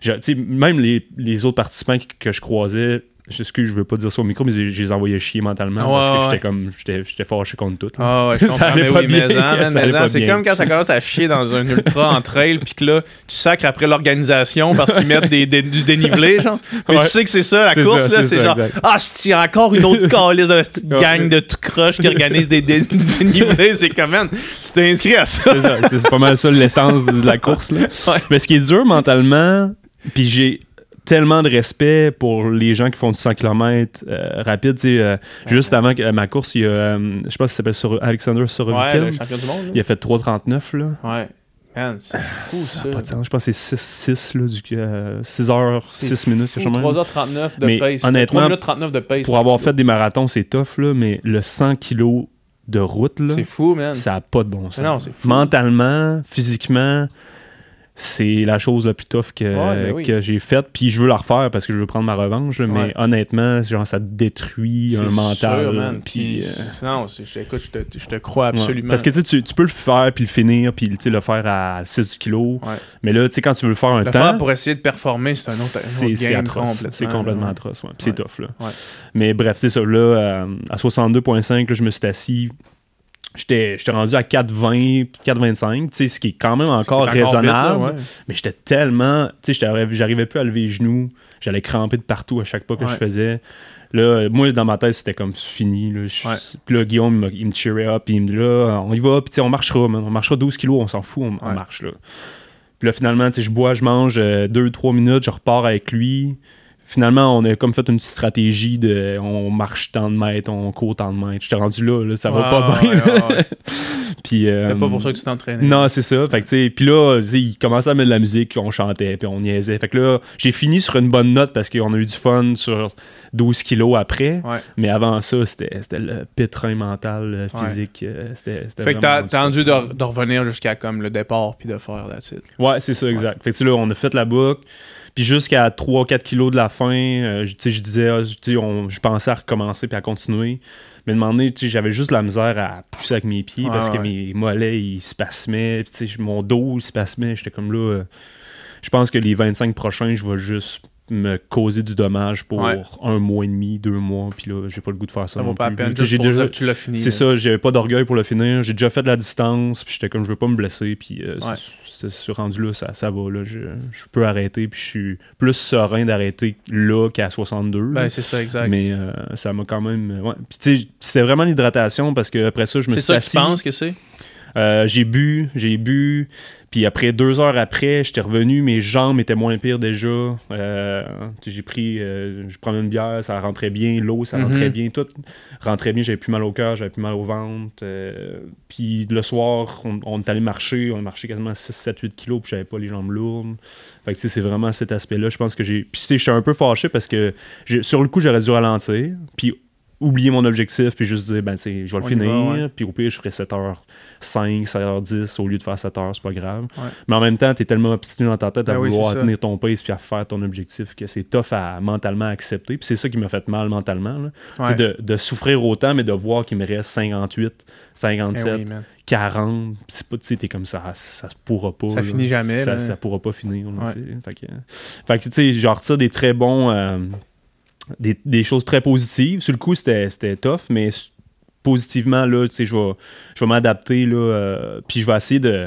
Je- même les, les autres participants que, que je croisais, je excuse, je veux pas dire ça au micro, mais je, je les envoyais chier mentalement parce que j'étais ouais. comme. J'étais fâché contre tout. Ah ouais, je Ça allait mais pas oui, bien, c'est comme quand ça commence à chier dans un ultra en trail, puis que là, tu sacres après l'organisation parce qu'ils mettent des, des- du dénivelé, genre. Mais Ouais. tu sais que c'est ça, la course, ça, là, c'est genre, exact. ah, c'est encore une autre calice de la petite gang de tout croche qui organise des, du dénivelé. C'est comme, man, tu t'es inscrit à ça. C'est ça, c'est c'est pas mal ça l'essence de la course. Là. Ouais. Mais ce qui est dur mentalement, puis j'ai tellement de respect pour les gens qui font du 100 km rapide. tu sais, euh, Juste avant que, euh, ma course, il y a, euh, je sais pas si s'appelle Sor- Alexander Ouais, monde, il a fait 3,39. Là. là. Ouais. Man, c'est fou, ça. Pas de sens. Je pense que c'est 6, là, du, euh, 6 heures, C'est 6 minutes. fou, quelque chose de même. 3h39 de Mais pace. honnêtement, 3 minutes 39 de pace. Pour avoir fait des marathons, c'est tough, là, mais le 100 kg de route, là, C'est fou, man. ça n'a pas de bon sens. Non, c'est fou. Mentalement, physiquement, c'est la chose la plus tough que, Ouais, ben oui. que j'ai faite. Puis je veux la refaire parce que je veux prendre ma revanche. Ouais. Mais honnêtement, genre, ça détruit un mental. sûr, man. Puis, euh, non, écoute, je te, je te crois ouais. absolument. Parce que tu tu peux le faire, puis le finir, puis le faire à 6 du kilo. Ouais. Mais là, tu sais, quand tu veux le faire un le temps. faire pour essayer de performer, c'est un autre, c'est atroce. complètement. C'est complètement atroce. ouais. Puis. C'est tough. Là. Mais bref, c'est ça. Là, euh, à 62,5, là, je me suis assis. J'étais rendu à 4,20, 4,25, tu sais, ce qui est quand même encore C'est encore vite, là, raisonnable. ouais. Mais j'étais tellement. Tu sais, j'étais- j'arrivais plus à lever les genoux. J'allais cramper de partout à chaque pas que Ouais. je faisais. Là, euh, moi, dans ma tête, c'était comme fini. Là. Je- Ouais. Puis là, Guillaume, il me, il me cheerait up. Il me dit là, on y va. Puis on marchera, man. On marchera 12 kilos, on s'en fout, on, marche là. Puis là, finalement, tu sais, je bois, je mange 2-3 minutes, je repars avec lui. Finalement, on a comme fait une petite stratégie de on marche tant de mètres, on court tant de mètres. J'étais rendu là, là, ça va pas bien. ouais, ouais, ouais. Puis, euh, C'est pas pour ça que tu t'entraînais. non, c'est ça. Fait que, puis là, il commençait à mettre de la musique, on chantait, puis on niaisait. Fait que là, j'ai fini sur une bonne note parce qu'on a eu du fun sur 12 kilos après. Ouais. Mais avant ça, c'était le pétrin mental, physique. euh, C'était Fait que t'as du t'as fun. entendu de, de revenir jusqu'à comme le départ puis de faire la suite. Ouais, c'est ça, exact. Fait que, là, on a fait la boucle. Puis jusqu'à 3-4 kilos de la fin, euh, je- disais, ah, je pensais à recommencer puis à continuer. Mais de moment donné, tu sais, j'avais juste la misère à pousser avec mes pieds parce que ouais. mes mollets, ils spasmaient. Puis, tu sais, mon dos, il spasmait. J'étais comme là, euh, je pense que les 25 prochains, je vais juste me causer du dommage pour Ouais. un mois et demi, deux mois. Puis là, j'ai pas le goût de faire ça. Ça vaut pas la peine. J'ai déjà- tu l'as fini. c'est ça, j'avais pas d'orgueil pour le finir. J'ai déjà fait de la distance, puis j'étais comme je veux pas me blesser, puis euh, Ouais. C'est- c'est ce rendu là, ça, ça va là, je, je peux arrêter, puis je suis plus serein d'arrêter là qu'à 62. là. Ben, c'est ça, exact. mais euh, ça m'a quand même euh, ouais. Puis tu sais, c'était vraiment l'hydratation parce que après ça, je me C'est suis ça que tu penses que c'est? Euh, j'ai bu, j'ai bu, puis après deux heures après, j'étais revenu, mes jambes étaient moins pires déjà. Euh, j'ai pris, euh, je prenais une bière, ça rentrait bien, l'eau, ça rentrait Mhm. bien, tout rentrait bien, j'avais plus mal au cœur, j'avais plus mal au ventre. euh, puis le soir, on, on est allé marcher, on a marché quasiment 6, 7, 8 kilos, puis j'avais pas les jambes lourdes. Fait que tu sais, c'est vraiment cet aspect-là, je pense que j'ai... Puis je suis un peu fâché parce que sur le coup, j'aurais dû ralentir, puis oublier mon objectif, puis juste dire, ben je vais le va, finir, ouais. puis au pire, je ferai 7h5, 7h10 au lieu de faire 7h, c'est pas grave. Ouais. Mais en même temps, t'es tellement obstiné dans ta tête à Ben vouloir ça. tenir ton pace puis à faire ton objectif que c'est tough à mentalement accepter. Puis c'est ça qui m'a fait mal mentalement. là. Ouais. De, de souffrir autant, mais de voir qu'il me reste 58, 57, Eh oui, man. 40. Puis C'est pas, tu sais, t'es comme ça, ça se pourra pas. Ça là. finit jamais, Ça, là. ça pourra pas finir. là, Ouais. tu sais. Fait que, fait que, tu sais, j'en retire des très bons. euh, des, des choses très positives. Sur le coup, c'était tough, mais positivement, là, tu sais, je vais, je vais m'adapter, là, euh, puis je vais essayer de...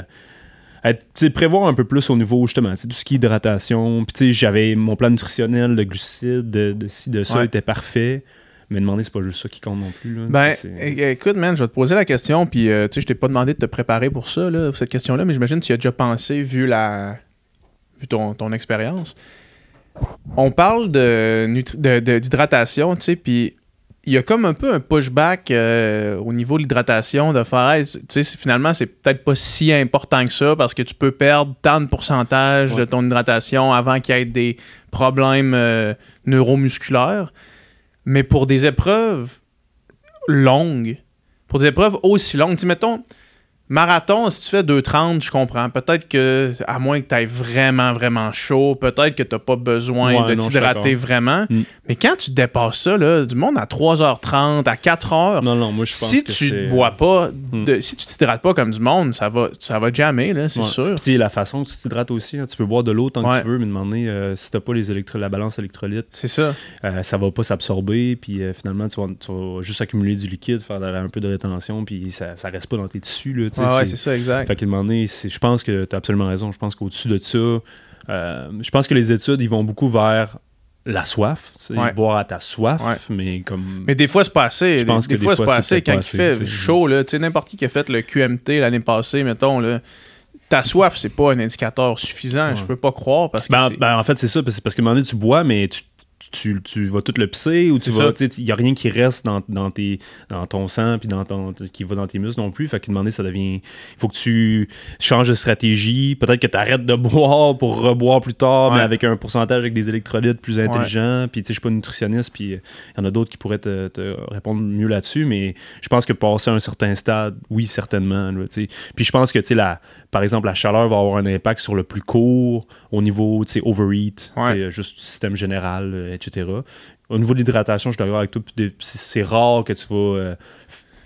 être, prévoir un peu plus au niveau, justement, tout ce qui est hydratation. Puis, tu sais, j'avais mon plan nutritionnel de glucides, de, de ci, de ça, Ouais. était parfait. Mais demander, c'est pas juste ça qui compte non plus. là. Ben, écoute, man, je vais te poser la question, puis euh, tu sais, je t'ai pas demandé de te préparer pour ça, là, pour cette question-là, mais j'imagine que tu y as déjà pensé vu la vu ton, ton expérience. On parle de- d'hydratation, tu sais, puis il y a comme un peu un pushback euh, au niveau de l'hydratation de faire, hey, tu sais, c'est- finalement, c'est peut-être pas si important que ça parce que tu peux perdre tant de pourcentage de ton hydratation avant qu'il y ait des problèmes euh, neuromusculaires. Mais pour des épreuves longues, pour des épreuves aussi longues, tu mettons, marathon, si tu fais 2,30, je comprends. Peut-être que, à moins que tu ailles vraiment, vraiment chaud, peut-être que tu n'as pas besoin Ouais, de t'hydrater vraiment. Mm. Mais quand tu dépasses ça, là, du monde à 3h30, à 4h, Non, non, moi, je pense si que tu ne bois pas, Mm. si tu t'hydrates pas comme du monde, ça va, ça va là, c'est Ouais. sûr. Puis, tu la façon que tu t'hydrates aussi, hein, tu peux boire de l'eau tant Ouais. que tu veux, mais demander euh, si t'as pas les électro la balance électrolyte, C'est ça. euh, ça va pas s'absorber, puis euh, finalement, tu vas, tu vas juste accumuler du liquide, faire un peu de rétention, puis ça, ça reste pas dans tes tissus. Là, Ouais, c'est- ça, exact. Fait qu'à un moment donné, c'est- je pense que tu as absolument raison. Je pense qu'au-dessus de ça, euh, je pense que les études, ils vont beaucoup vers la soif, Ouais. boire à ta soif, Ouais. mais comme... Mais des fois, c'est pas assez. Je pense des, que des fois, c'est pas assez. Quand pas il fait chaud, là, tu sais, n'importe qui qui a fait le QMT l'année passée, mettons, là, ta soif, c'est pas un indicateur suffisant. Ouais. Je peux pas croire parce que. Ben, ben, en fait, c'est ça, parce parce qu'à un moment donné, tu bois, mais tu, tu, tu vas tout le pisser ou tu vas. Il n'y a rien qui reste dans, dans, tes, dans ton sang puis dans ton, qui va dans tes muscles non plus. Fait moment donné, ça devient. Il faut que tu changes de stratégie. Peut-être que tu arrêtes de boire pour reboire plus tard, mais Ouais. avec un pourcentage avec des électrolytes plus intelligents. Puis, tu sais, je suis pas nutritionniste, puis il y en a d'autres qui pourraient te, te répondre mieux là-dessus, mais je pense que passer à un certain stade, oui, certainement. là. Puis, je pense que, tu sais, la, par exemple, la chaleur va avoir un impact sur le plus court au niveau, tu sais, overeat, tu Ouais. sais, juste du système général, euh, etc. Au niveau de l'hydratation, je suis d'accord avec toi. C'est rare que tu vas. euh,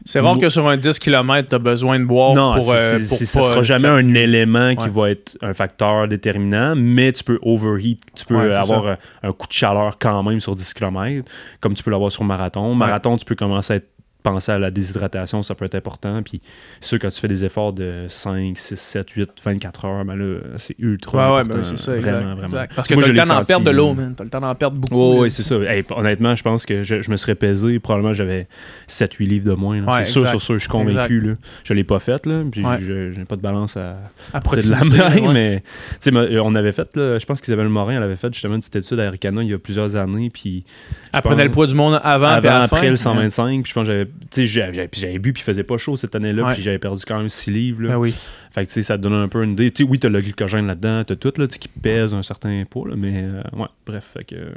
c'est rare que sur un 10 km, tu as besoin de boire non, pour. euh, pour ça sera jamais un élément qui Ouais. va être un facteur déterminant, mais tu peux overheat, tu peux Ouais, avoir un coup de chaleur quand même sur 10 km, comme tu peux l'avoir sur marathon. Marathon, tu peux commencer à être- penser à la déshydratation, ça peut être important. Puis, sûr, quand tu fais des efforts de 5, 6, 7, 8, 24 heures, ben là, c'est ultra Ouais, ouais, important. ben c'est ça, exact. vraiment, vraiment. exact. Parce que Moi, t'as le temps d'en perdre de l'eau, man. T'as le temps d'en perdre beaucoup. Oui, là. oui, c'est ça. Hey, honnêtement, je pense que je, je me serais pesé. Probablement, j'avais 7-8 livres de moins. Ouais, c'est sûr, sur sûr, je suis convaincu. Là. Je l'ai pas fait. Là, puis Ouais. je n'ai pas de balance à À de la main, ouais. mais tu sais, ma- euh, on avait fait, là, je pense qu'Isabelle Morin, elle avait fait justement une petite étude à Aricana il y a plusieurs années. Puis Elle prenait le poids du monde avant, avant, après le 125. Puis je pense que j'avais, j'avais, bu, puis il faisait pas chaud cette année-là. Ouais. Puis j'avais perdu quand même 6 livres. Là. Ben oui. Fait que tu sais, ça te donne un peu une idée. Tu sais, oui, t'as le glycogène là-dedans, t'as tout là, qui pèse un certain poids, là, mais euh, ouais, bref, fait que euh,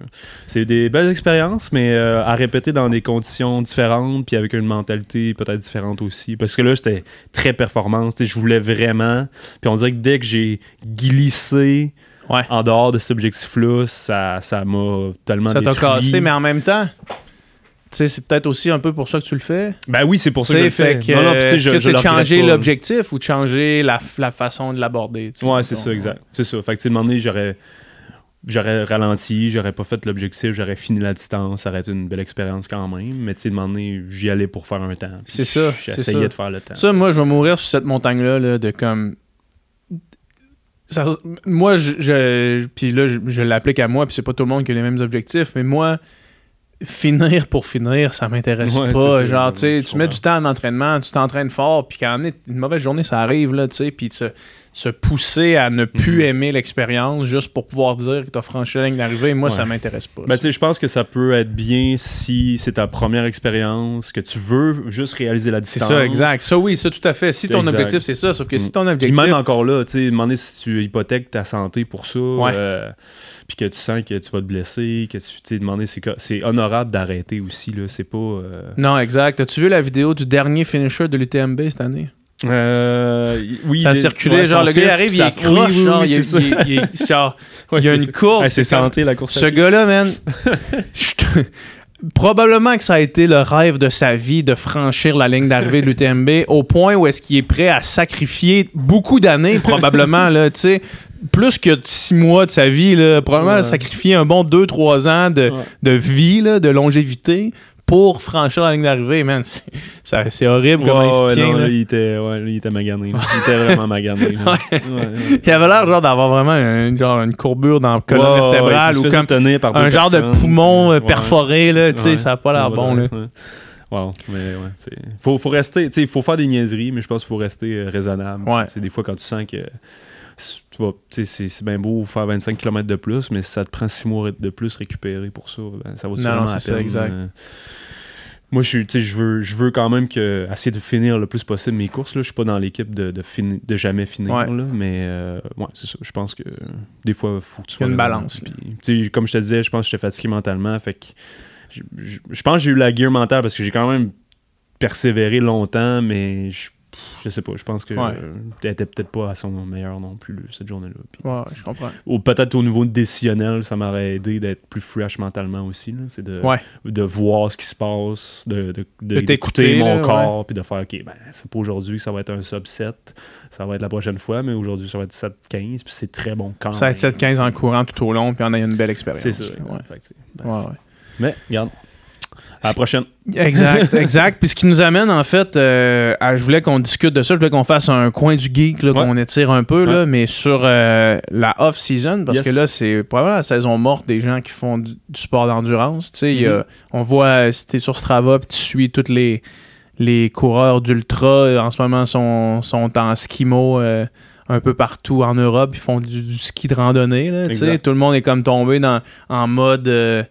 c'est des belles expériences, mais euh, à répéter dans des conditions différentes, puis avec une mentalité peut-être différente aussi. Parce que là, j'étais très performance, tu sais, je voulais vraiment. Puis on dirait que dès que j'ai glissé Ouais. en dehors de cet objectif-là, ça ça m'a tellement Ça t'a cassé, mais en même temps, c'est peut-être aussi un peu pour ça que tu le fais. Ben oui, c'est pour ça que je le fais. que, Non, non, je- que c'est changer l'objectif ou de changer la, la façon de l'aborder? Ouais, c'est ça, exact. C'est ça. Fait que, tu sais, demandé, j'aurais. J'aurais ralenti, j'aurais pas fait l'objectif, j'aurais fini la distance, ça aurait été une belle expérience quand même. Mais tu sais, demandé, j'y allais pour faire un temps. C'est ça, ça. de faire le temps. Ça, moi, je vais mourir sur cette montagne-là, là, de comme. Ça- moi, je, je- puis là, je, je l'applique à moi, puis c'est pas tout le monde qui a les mêmes objectifs, mais moi, finir pour finir, ça m'intéresse Ouais, pas. c'est Genre, tu sais, tu mets du temps en entraînement, tu t'entraînes fort, puis quand une mauvaise journée, ça arrive, là, tu sais, puis se, se pousser à ne plus Mhm. aimer l'expérience juste pour pouvoir dire que t'as franchi la ligne d'arrivée, moi, Ouais. ça m'intéresse pas. Ben, tu sais, je pense que ça peut être bien si c'est ta première expérience, que tu veux juste réaliser la c'est distance. ça, exact. Ça, oui, ça, tout à fait. Si ton Exact. objectif, c'est ça, sauf que si ton Puis objectif. même encore là, tu sais, demander si tu hypothèques ta santé pour ça, Ouais. euh, puis que tu sens que tu vas te blesser, que tu sais, demander, c'est honorable d'arrêter aussi, là. C'est pas. euh, Non, exact. As-tu vu la vidéo du dernier finisher de l'UTMB cette année? Euh, oui, ça a circulé, ouais, genre le gars arrive, il est croche, oui, oui, genre, oui, il, est- genre, Ouais, y a une courbe. Ouais, c'est santé la course. Ce gars-là, man, probablement que ça a été le rêve de sa vie de franchir la ligne d'arrivée de l'UTMB au point où est-ce qu'il est prêt à sacrifier beaucoup d'années, probablement, là, tu sais, plus que six mois de sa vie, là, probablement Ouais. sacrifier un bon deux, trois ans de, Ouais. de vie, là, de longévité pour franchir la ligne d'arrivée, man. C'est, horrible comment Ouais, il se tient. non, là. là, il était, ouais, il était magané. Il était vraiment magané. Ouais. Ouais. Il avait l'air genre d'avoir vraiment un- genre une courbure dans la colonne vertébrale ou comme un genre de poumon euh, perforé, là. Ça a pas l'air bon, là. Wow, mais ouais, c'est- faut, faut rester, il faut faire des niaiseries, mais je pense qu'il faut rester euh, raisonnable. Des fois, quand tu sens que tu vas, c'est, bien beau faire 25 km de plus, mais si ça te prend 6 mois de plus récupérer pour ça, ben, ça Non, vraiment non, c'est ça, exact. Euh, moi, je je veux, je veux quand même que, essayer de finir le plus possible mes courses. Là. Je suis pas dans l'équipe de, de, fini- de jamais finir, Ouais. là, mais euh, ouais, c'est ça. Je pense que des fois, il faut que tu sois une balance. Puis, comme je te disais, je pense que j'étais fatigué mentalement. Fait que je, je- je pense que j'ai eu la gear mentale parce que j'ai quand même persévéré longtemps, mais je, je sais pas. Je pense que Ouais. euh, était peut-être pas à son meilleur non plus cette journée-là. Ouais, je comprends. ou peut-être au niveau décisionnel, ça m'aurait aidé d'être plus fresh mentalement aussi. C'est de, Ouais. de voir ce qui se passe, de, de, mon là, corps, puis de faire, OK, ben, c'est pas aujourd'hui que ça va être un sub 7, ça va être la prochaine fois, mais aujourd'hui, ça va être 7-15, puis c'est très bon quand Ça va être même. 7-15 en courant tout au long, puis on a eu une belle expérience. C'est ça. Ouais. Fait ben, Ouais, ouais. Mais, regarde. À la prochaine. Exact, exact. Puis ce qui nous amène, en fait, euh, à- je voulais qu'on discute de ça. Je voulais qu'on fasse un coin du geek, là, Ouais. qu'on étire un peu, là, mais sur euh, la off-season, parce Yes. que là, c'est probablement la saison morte des gens qui font du, du sport d'endurance. Tu sais, Mhm. on voit, euh, si t'es sur Strava, puis tu suis tous les, les coureurs d'ultra, en ce moment, sont, sont en skimo. un peu partout en Europe, ils font du, du ski de randonnée. Là, tout le monde est comme tombé dans, en mode euh,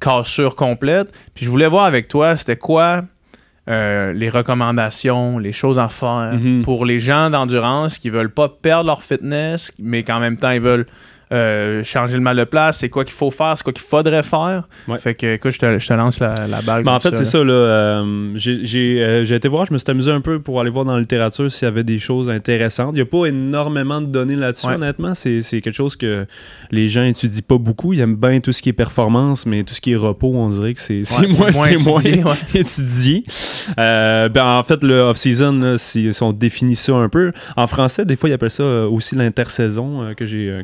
cassure complète. Puis je voulais voir avec toi, c'était quoi euh, les recommandations, les choses à faire Mhm. pour les gens d'endurance qui veulent pas perdre leur fitness, mais qu'en même temps ils veulent euh, changer le mal de place. C'est quoi qu'il faut faire, c'est quoi qu'il faudrait faire. Ouais. Fait que écoute, je te, je te lance la, la balle. Ben, en fait, c'est ça. Là, euh, j'ai, j'ai, euh, j'ai été voir, je me suis amusé un peu pour aller voir dans la littérature s'il y avait des choses intéressantes. Il n'y a pas énormément de données là-dessus, Ouais. honnêtement. C'est, c'est quelque chose que les gens étudient pas beaucoup. Ils aiment bien tout ce qui est performance, mais tout ce qui est repos, on dirait que c'est, c'est Ouais, moins, moins c'est moins étudié, ben, en fait, le off-season, si, si on définit ça un peu, en français, des fois, ils appellent ça aussi l'intersaison que, j'ai, euh,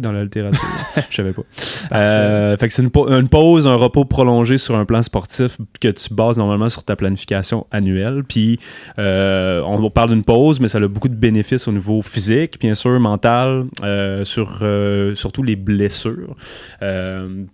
dans la littérature. Je savais pas. Euh, fait que c'est une, pa- une pause, un repos prolongé sur un plan sportif que tu bases normalement sur ta planification annuelle. Puis euh, on parle d'une pause, mais ça a beaucoup de bénéfices au niveau physique, bien sûr, mental, euh, sur surtout les blessures.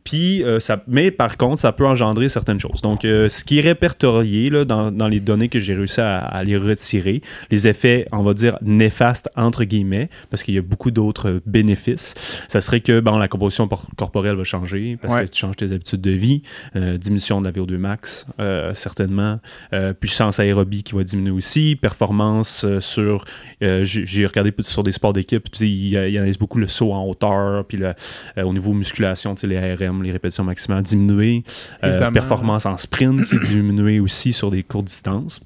Puis ça, mais par contre, ça peut engendrer certaines choses. Donc, ce qui est répertorié là, dans, dans les données que j'ai réussi à, à les retirer, les effets, on va dire néfastes entre guillemets, parce qu'il y a beaucoup d'autres bénéfices. Ça serait que bon, la composition por- corporelle va changer parce Ouais. que tu changes tes habitudes de vie, euh, diminution de la VO2 max, euh, certainement, euh, puissance aérobie qui va diminuer aussi, performance sur, j'ai regardé plus sur des sports d'équipe, tu sais, il y, en a beaucoup le saut en hauteur, puis le- au niveau musculation, tu sais, les ARM, les répétitions maximales diminuées, performance en sprint qui diminuée aussi sur des courtes distances.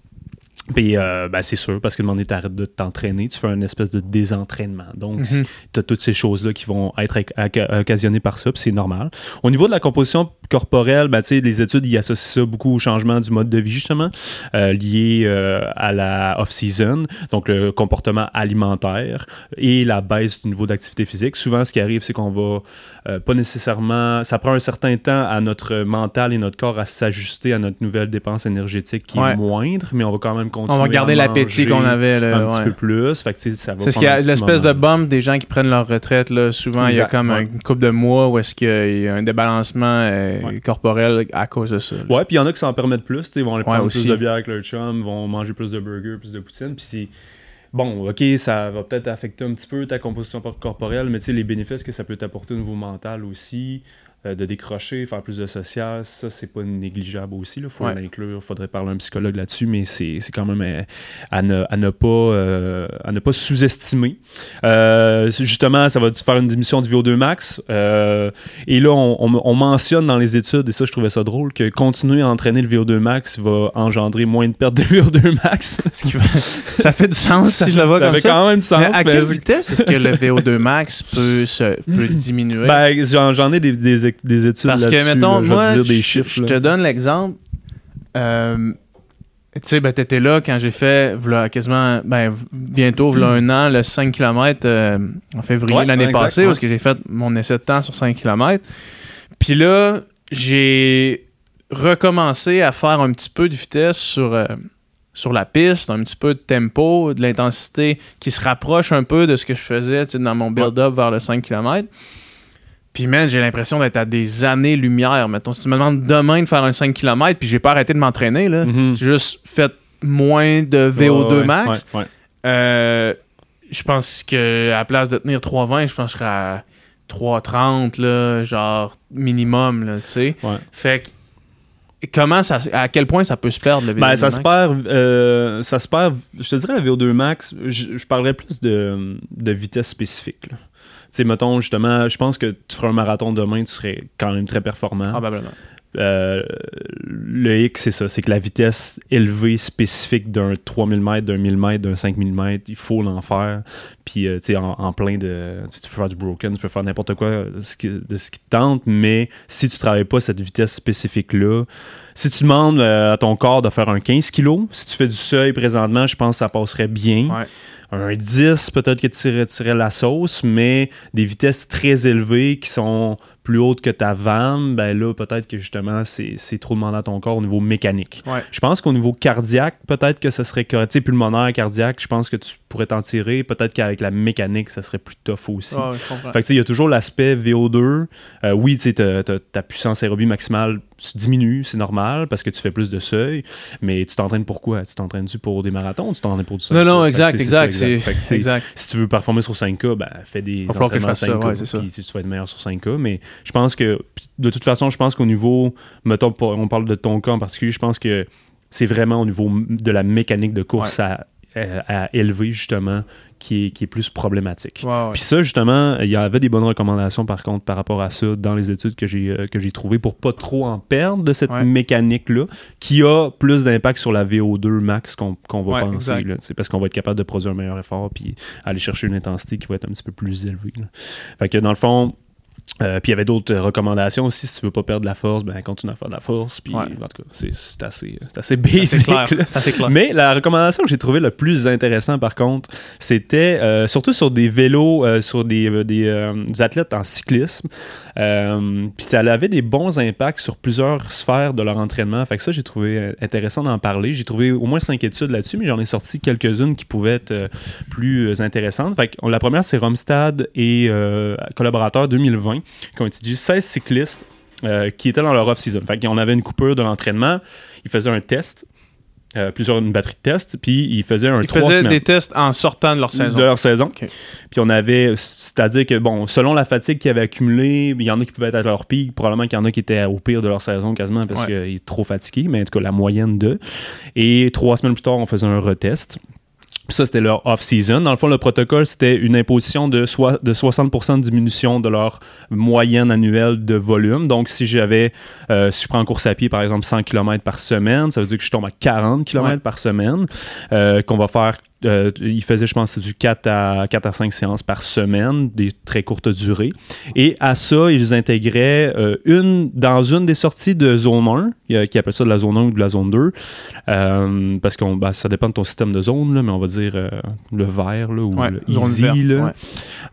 Puis, euh, ben, c'est sûr, parce que demander t'arrêtes de t'entraîner, tu fais une espèce de désentraînement. Donc, Mhm. tu as toutes ces choses-là qui vont être oc- oc- occasionnées par ça, puis c'est normal. Au niveau de la composition corporelle, ben, tu sais, les études, ils associent ça beaucoup au changement du mode de vie, justement, euh, lié euh, à la off-season, donc le comportement alimentaire et la baisse du niveau d'activité physique. Souvent, ce qui arrive, c'est qu'on va euh, pas nécessairement... Ça prend un certain temps à notre mental et notre corps à s'ajuster à notre nouvelle dépense énergétique qui Ouais. est moindre, mais on va quand même continuer On va garder l'appétit qu'on avait. Là, un petit peu plus. Fait que, ça va C'est ce qu'il y a l'espèce de bump des gens qui prennent leur retraite. Là. Souvent, il y a comme ouais. une couple de mois où est-ce qu'il y a un débalancement euh, Ouais. corporel à cause de ça. là. Ouais, puis il y en a qui s'en permettent plus, ils vont aller prendre aussi. plus de bière avec leur chum, vont manger plus de burgers, plus de poutine, puis c'est bon, OK, ça va peut-être affecter un petit peu ta composition por- corporelle, mais tu sais les bénéfices que ça peut t'apporter au niveau mental aussi, euh, de décrocher, faire plus de social, ça c'est pas négligeable aussi, il faut Ouais. l'inclure, faudrait parler à un psychologue là-dessus, mais c'est c'est quand même euh, à, ne, à ne pas euh, à ne pas sous-estimer. Euh, justement, ça va faire une diminution du VO2 max. et là, on, on- on mentionne dans les études, et ça, je trouvais ça drôle, que continuer à entraîner le VO2 max va engendrer moins de perte de VO2 max. Ce qui ça fait du sens si je le vois ça comme fait ça. quand même du sens. Mais à mais quelle vitesse est-ce que le VO2 max peut, se, peut diminuer? ben, j'en, j'en ai des, des, des études Parce que, mettons, là, je moi, te dire des je- chiffres. je te donne l'exemple. Euh, tu sais, ben, t'étais là quand j'ai fait, v'là quasiment, ben, bientôt, v'là un an, le 5 km en février Ouais, l'année ouais, passée, parce que j'ai fait mon essai de temps sur 5 km. Puis là, j'ai recommencer à faire un petit peu de vitesse sur, euh, sur la piste, un petit peu de tempo, de l'intensité qui se rapproche un peu de ce que je faisais dans mon build-up vers le 5 km. Puis, man, j'ai l'impression d'être à des années-lumière. Mettons, si tu me demandes demain de faire un 5 km, puis j'ai pas arrêté de m'entraîner, là, Mhm. j'ai juste fait moins de VO2 Ouais, ouais, max. ouais, ouais. Euh, je pense que à la place de tenir 3,20, je pense que je serais à 3,30, là, genre minimum, là, tu sais. Fait que, comment ça, à quel point ça peut se perdre le VO2 Ben, ça max? se perd, euh, ça se perd, je te dirais la VO2 max, je, je parlerais plus de, de vitesse spécifique. là. Sais, mettons, justement, je pense que tu feras un marathon demain, tu serais quand même très performant. Probablement. Euh, le hic, c'est ça, c'est que la vitesse élevée spécifique d'un 3000 mètres, d'un 1000 mètres, d'un 5000 mètres, il faut l'en faire. Puis, euh, tu sais, en, en plein de. tu peux faire du broken, tu peux faire n'importe quoi de ce, qui, de ce qui te tente, mais si tu travailles pas cette vitesse spécifique-là, si tu demandes euh, à ton corps de faire un 15 kg, si tu fais du seuil présentement, je pense que ça passerait bien. Ouais. Un 10, peut-être que tu la sauce, mais des vitesses très élevées qui sont plus hautes que ta vanne, ben là, peut-être que justement, c'est trop demandé à ton corps au niveau mécanique. Ouais. Je pense qu'au niveau cardiaque, peut-être que ça serait correct. Tu sais, pulmonaire, cardiaque, je pense que tu pourrais t'en tirer. Peut-être qu'avec la mécanique, ça serait plus tough aussi. Ouais. Fait que tu sais, il y a toujours l'aspect VO2. Euh, oui, tu sais, ta- puissance aérobie maximale diminue, c'est normal, parce que tu fais plus de seuil, mais tu t'entraînes pour quoi? Tu t'entraînes-tu pour des marathons? Ou tu t'entraînes pour du 5K? Non, non, exact, ça, exact. Fait que, si tu veux performer sur 5K, ben, fais des Va falloir que je entraînements fasse ça, 5K, ouais, c'est ça. puis tu vas être meilleur sur 5K. Mais je pense que, de toute façon, je pense qu'au niveau, mettons, on parle de ton cas en particulier, je pense que c'est vraiment au niveau de la mécanique de course à, à- à élever, justement, qui est, qui est plus problématique. Ouais, ouais. Puis ça, justement, il y avait des bonnes recommandations par contre par rapport à ça dans les études que j'ai euh, que j'ai trouvées pour pas trop en perdre de cette mécanique-là, qui a plus d'impact sur la VO2 max qu'on qu'on va penser. là, parce qu'on va être capable de produire un meilleur effort puis aller chercher une intensité qui va être un petit peu plus élevée. là. Fait que dans le fond, euh, puis il y avait d'autres euh, recommandations aussi. Si tu veux pas perdre de la force, ben continue à faire de la force. Puis en tout cas, c'est assez, basic. Clair, assez clair. Mais la recommandation que j'ai trouvée le plus intéressant par contre, c'était euh, surtout sur des vélos, sur des, des, des, athlètes en cyclisme. puis ça avait des bons impacts sur plusieurs sphères de leur entraînement. Fait que ça, j'ai trouvé intéressant d'en parler. J'ai trouvé au moins cinq études là-dessus, mais j'en ai sorti quelques-unes qui pouvaient être plus intéressantes. Fait que, la première, c'est Romstad et collaborateur 2020 qui ont étudié 16 cyclistes euh, qui étaient dans leur off-season. Fait avait une coupure de l'entraînement, ils faisaient un test. Euh, plusieurs une batterie de tests, puis ils faisaient un ils faisaient des tests en sortant de leur saison. De leur saison. Puis on avait, c'est-à-dire que, bon, selon la fatigue qu'ils avaient accumulée, il y en a qui pouvaient être à leur pic, probablement qu'il y en a qui étaient au pire de leur saison quasiment parce qu'ils étaient trop fatigués, mais en tout cas, la moyenne d'eux. Et trois semaines plus tard, on faisait un retest. Puis ça, c'était leur off-season. Dans le fond, le protocole, c'était une imposition de, soi- de 60% de diminution de leur moyenne annuelle de volume. Donc, si j'avais, euh, si je prends en course à pied, par exemple, 100 km par semaine, ça veut dire que je tombe à 40 km Ouais. par semaine, euh, qu'on va faire euh, il faisait, je pense, du 4 à, 4 à 5 séances par semaine, des très courtes durées. Et à ça, ils intégraient euh, une, dans une des sorties de zone 1, euh, qui appelle ça de la zone 1 ou de la zone 2, euh, parce que ça dépend de ton système de zone, là, mais on va dire euh, le vert là, ou Ouais, le easy. là.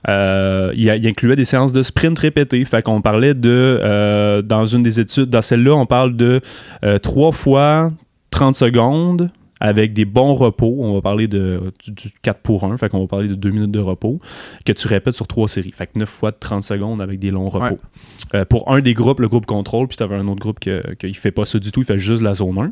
ouais. Il, il incluait des séances de sprint répétées. Fait qu'on parlait de, dans une des études, dans celle-là, on parle de euh, trois fois 30 secondes avec des bons repos. On va parler de, du, du 4 pour 1, fait qu'on va parler de 2 minutes de repos, que tu répètes sur trois séries. Fait que 9 fois de 30 secondes avec des longs repos. Ouais. Euh, pour un des groupes, le groupe contrôle, puis tu avais un autre groupe qui ne fait pas ça du tout, il fait juste la zone 1.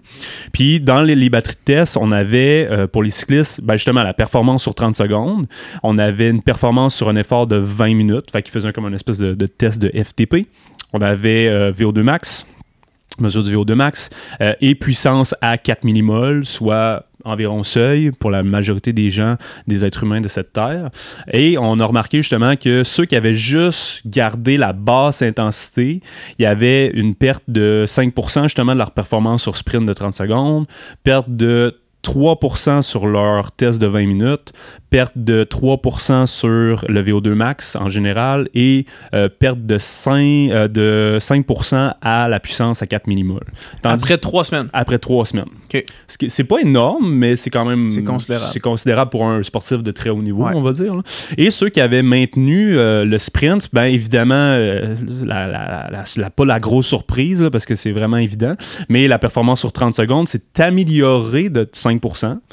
Puis dans les, les batteries de test, on avait euh, pour les cyclistes, ben justement la performance sur 30 secondes. On avait une performance sur un effort de 20 minutes, fait qu'ils faisaient comme une espèce de, de test de FTP. On avait euh, VO2 max, mesure du VO2 max, euh, et puissance à 4 millimoles, soit environ seuil pour la majorité des gens, des êtres humains de cette terre. Et on a remarqué justement que ceux qui avaient juste gardé la basse intensité, il y avait une perte de 5% justement de leur performance sur sprint de 30 secondes, perte de 3% sur leur test de 20 minutes, perte de 3% sur le VO2 max en général et euh, perte de 5, euh, de 5% à la puissance à 4 mmol. Tandis- Après trois semaines. après trois semaines. C'est pas énorme, mais c'est quand même. C'est considérable. C'est considérable pour un sportif de très haut niveau, Ouais. on va dire. là. Et ceux qui avaient maintenu euh, le sprint, ben évidemment, la, la- la- la- pas la grosse surprise, là, parce que c'est vraiment évident, mais la performance sur 30 secondes s'est améliorée de 5%.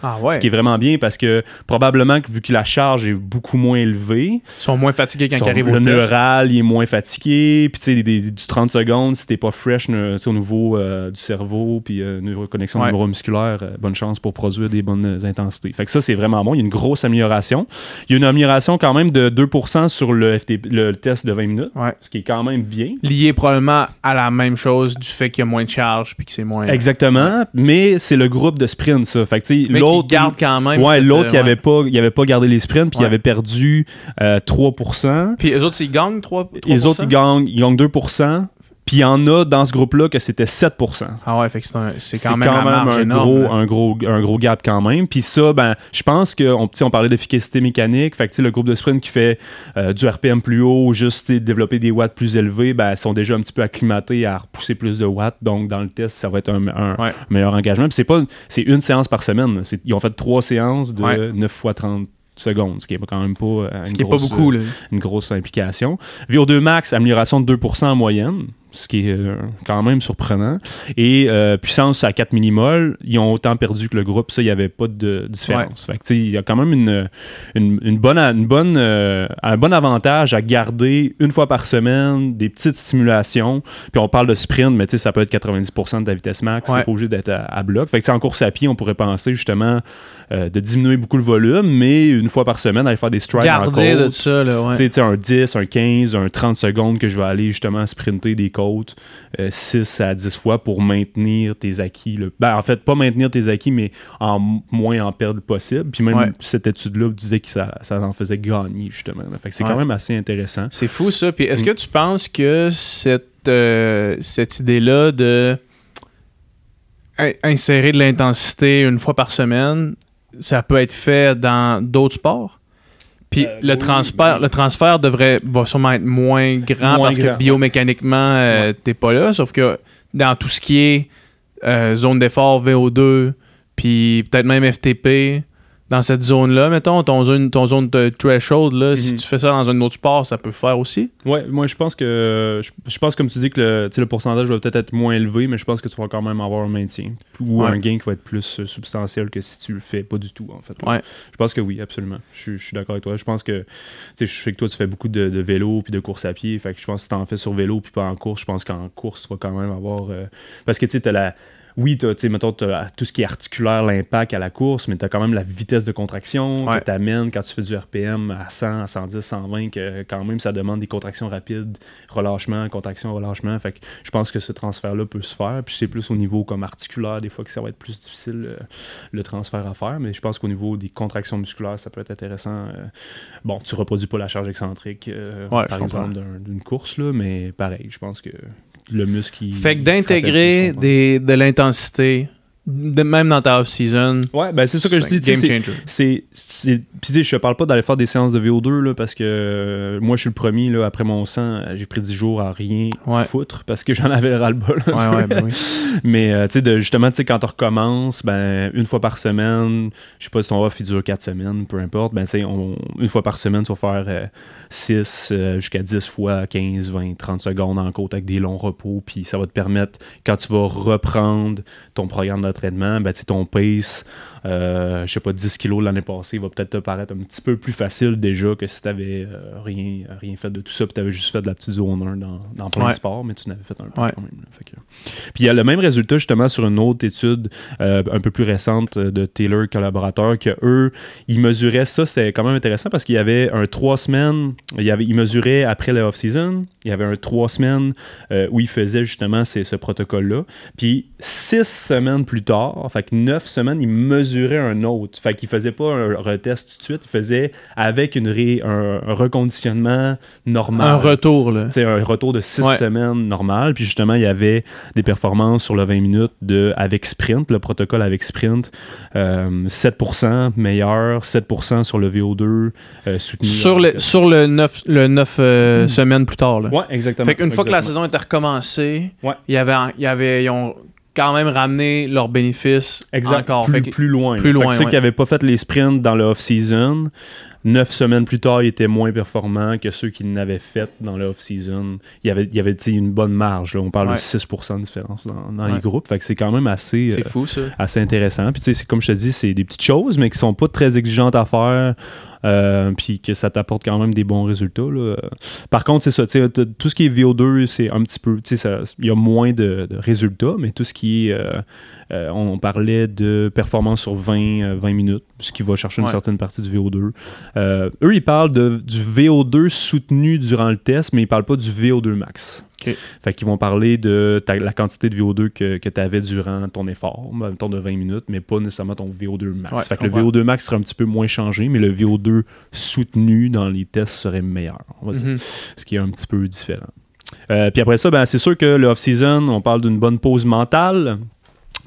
Ah ouais. Ce qui est vraiment bien parce que probablement que vu que la charge est beaucoup moins élevée, Ils sont moins fatigués quand ils arrivent le au test. neural il est moins fatigué puis tu sais du 30 secondes si t'es pas fresh sais, au niveau euh, du cerveau puis euh, neuroconnexion Ouais. neuromusculaire euh, bonne chance pour produire des bonnes euh, intensités fait que ça c'est vraiment bon il y a une grosse amélioration il y a une amélioration quand même de 2% sur le, FTP, le test de 20 minutes Ouais. ce qui est quand même bien Lié probablement à la même chose du fait qu'il y a moins de charge puis que c'est moins. exactement mais c'est le groupe de sprint ça fait que l'autre garde quand même. Ouais, l'autre, euh, il avait pas, il avait pas gardé les sprints, puis il avait perdu euh, 3%. Puis eux autres, ils gagnent 3, Les autres, ils gagnent, ils gagnent 2%. Puis il y en a dans ce groupe-là que c'était 7%. Ah ouais, fait que c'est un- c'est quand même, un, énorme. gros, là. un, gros, un gros gap quand même. Puis ça, ben, je pense qu'on on parlait d'efficacité mécanique. Fait que le groupe de sprint qui fait euh, du RPM plus haut, juste développer des watts plus élevés, ben, sont déjà un petit peu acclimatés à repousser plus de watts. Donc dans le test, ça va être un, un Ouais. meilleur engagement. Puis c'est pas, c'est une séance par semaine. C'est- Ils ont fait trois séances de Ouais. 9 fois 30 secondes, ce qui est quand même pas euh, une Ce qui est pas grosse, beaucoup, là. une grosse implication. VO2 max, amélioration de 2% en moyenne, ce qui est euh, quand même surprenant. Et euh, puissance à 4 millimol, ils ont autant perdu que le groupe. Ça, il n'y avait pas de différence. Fait que, il y a quand même une, une, une bonne, une bonne, euh, un bon avantage à garder une fois par semaine des petites stimulations. Puis on parle de sprint, mais tu sais, ça peut être 90% de ta vitesse max. Ouais. C'est pas obligé d'être à, à bloc. Fait que, en course à pied, on pourrait penser justement euh, de diminuer beaucoup le volume, mais une fois par semaine, aller faire des strides en côte. de ça, là, ouais. Un 10, un 15, un 30 secondes que je vais aller justement sprinter des côtes euh, 6 à 10 fois pour maintenir tes acquis. là. Ben, en fait, pas maintenir tes acquis, mais en moins en perdre possible. Puis même Ouais. cette étude-là disait que ça, ça en faisait gagner, justement. là. Fait que c'est Ouais. quand même assez intéressant. C'est fou ça. Puis est-ce Mm. que tu penses que cette, euh, cette idée-là de in- insérer de l'intensité une fois par semaine, ça peut être fait dans d'autres sports? Puis Euh, le, oui, transfert, oui. le transfert devrait va sûrement être moins grand Moins parce grand, que biomécaniquement, euh, t'es pas là. Sauf que dans tout ce qui est euh, zone d'effort, VO2, puis peut-être même FTP, dans cette zone-là, mettons, ton zone, ton zone de threshold, là, si Mhm. tu fais ça dans un autre sport, ça peut faire aussi? Ouais, moi je pense que je, je pense comme tu dis que le, le pourcentage va peut-être être moins élevé, mais je pense que tu vas quand même avoir un maintien ou Ouais. un gain qui va être plus euh, substantiel que si tu le fais pas du tout en fait. Ouais. Je pense que oui, absolument. Je, suis- je suis d'accord avec toi. Je pense que tu sais, je sais que toi tu fais beaucoup de, de vélo puis de course à pied, fait que je pense que si t'en fais sur vélo puis pas en course, je pense qu'en course tu vas quand même avoir euh, parce que tu sais t'as la oui, t'as, tu sais, mettons, t'as tout ce qui est articulaire, l'impact à la course, mais tu as quand même la vitesse de contraction Ouais. que t'amènes quand tu fais du RPM à 100, à 110, 120, que quand même ça demande des contractions rapides, relâchement, contraction, relâchement. Fait que je pense que ce transfert-là peut se faire. Puis c'est plus au niveau comme articulaire, des fois que ça va être plus difficile euh, le transfert à faire. Mais je pense qu'au niveau des contractions musculaires, ça peut être intéressant. euh, bon, tu reproduis pas la charge excentrique, euh, Ouais, par exemple, d'un- d'une course, là, mais pareil, je pense que le muscle qui. Fait que d'intégrer de l'intensité, même dans ta off-season, Ouais, ben c'est ça que je dis. game changer. c'est puis je te parle pas d'aller faire des séances de VO2 là, parce que euh, moi je suis le premier là, après mon sang euh, j'ai pris 10 jours à rien Ouais. foutre parce que j'en avais le ras-le-bol Ouais, ouais, ben oui. mais euh, tu sais de- justement tu sais quand on recommence ben une fois par semaine je sais pas si ton off il dure 4 semaines peu importe ben on- une fois par semaine tu vas faire 6 jusqu'à 10 fois 15 20 30 secondes en côte avec des longs repos puis ça va te permettre quand tu vas reprendre ton programme d'entraînement ben ton pace je sais pas 10 kilos l'année passée il va peut-être te paraître un petit peu plus facile déjà que si t'avais euh, rien rien fait de tout ça puis t'avais juste fait de la petite zone 1 dans, dans plein Ouais. de sports mais tu n'avais fait un peu Ouais. quand même là. Fait que- puis il y a le même résultat justement sur une autre étude euh, un peu plus récente euh, de Taylor collaborateur que eux ils mesuraient ça c'était quand même intéressant parce qu'il y avait un trois semaines il y avait ils mesuraient après la off season il y avait un trois semaines euh, où ils faisaient justement ces- ce protocole là puis six semaines plus tard. Fait que neuf semaines, il mesurait un autre. Fait qu'il faisait pas un retest tout de suite, il faisait avec une un, reconditionnement normal. Un retour, là. C'est un retour de six semaines normal. Puis justement, il y avait des performances sur le 20 minutes de, avec Sprint, le protocole avec Sprint. 7% euh, meilleur, 7% sur le VO2 euh, soutenu. Sur le, sur le 9, le 9 euh, semaines plus tard. Là. Ouais, exactement. Fait qu'une fois que la saison était recommencée, il y avait, il y avait, ils ont quand même ramené leurs bénéfices encore. Plus, plus loin. Plus loin. Ceux qui n'avaient pas fait les sprints dans le off-season, neuf semaines plus tard, ils étaient moins performants que ceux qui n'avaient fait dans le off-season. Il y avait, il y avait une bonne marge. On parle de 6% de différence dans, les groupes. Fait que c'est quand même assez, euh, assez intéressant. Puis comme je te dis, c'est des petites choses, mais qui sont pas très exigeantes à faire. Euh, puis que ça t'apporte quand même des bons résultats. Par contre, c'est ça, tout ce qui est VO2, c'est un petit peu, il y a moins de, résultats, mais tout ce qui est, euh, euh, on, parlait de performance sur 20, 20 minutes, ce qui va chercher une certaine partie du VO2. eux, ils parlent de, du VO2 soutenu durant le test, mais ils parlent pas du VO2 max. Fait qu'ils vont parler de la quantité de VO2 que, que tu avais durant ton effort, un temps de 20 minutes, mais pas nécessairement ton VO2 max. fait que le VO2 max serait un petit peu moins changé, mais le VO2 soutenu dans les tests serait meilleur, mhm. Ce qui est un petit peu différent. Euh, puis après ça, ben, c'est sûr que le off-season, on parle d'une bonne pause mentale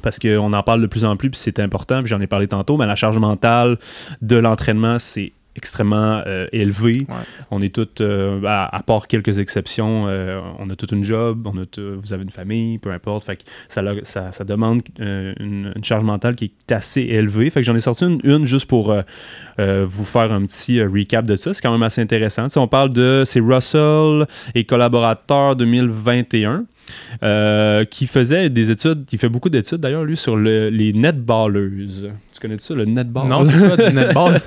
parce qu'on en parle de plus en plus, puis c'est important, puis j'en ai parlé tantôt, mais la charge mentale de l'entraînement, c'est extrêmement euh, élevé. On est tous, euh, à, part quelques exceptions, euh, on a toute une job, on a vous avez une famille, peu importe. Fait que ça, ça, ça demande une, charge mentale qui est assez élevée. Fait que j'en ai sorti une, juste pour vous faire un petit recap de ça. C'est quand même assez intéressant. on parle de c'est Russell et collaborateur 2021. Qui faisait des études, qui fait beaucoup d'études d'ailleurs, lui, sur le, les netballeuses. Tu connais ça, le netball? Non, c'est quoi du netball?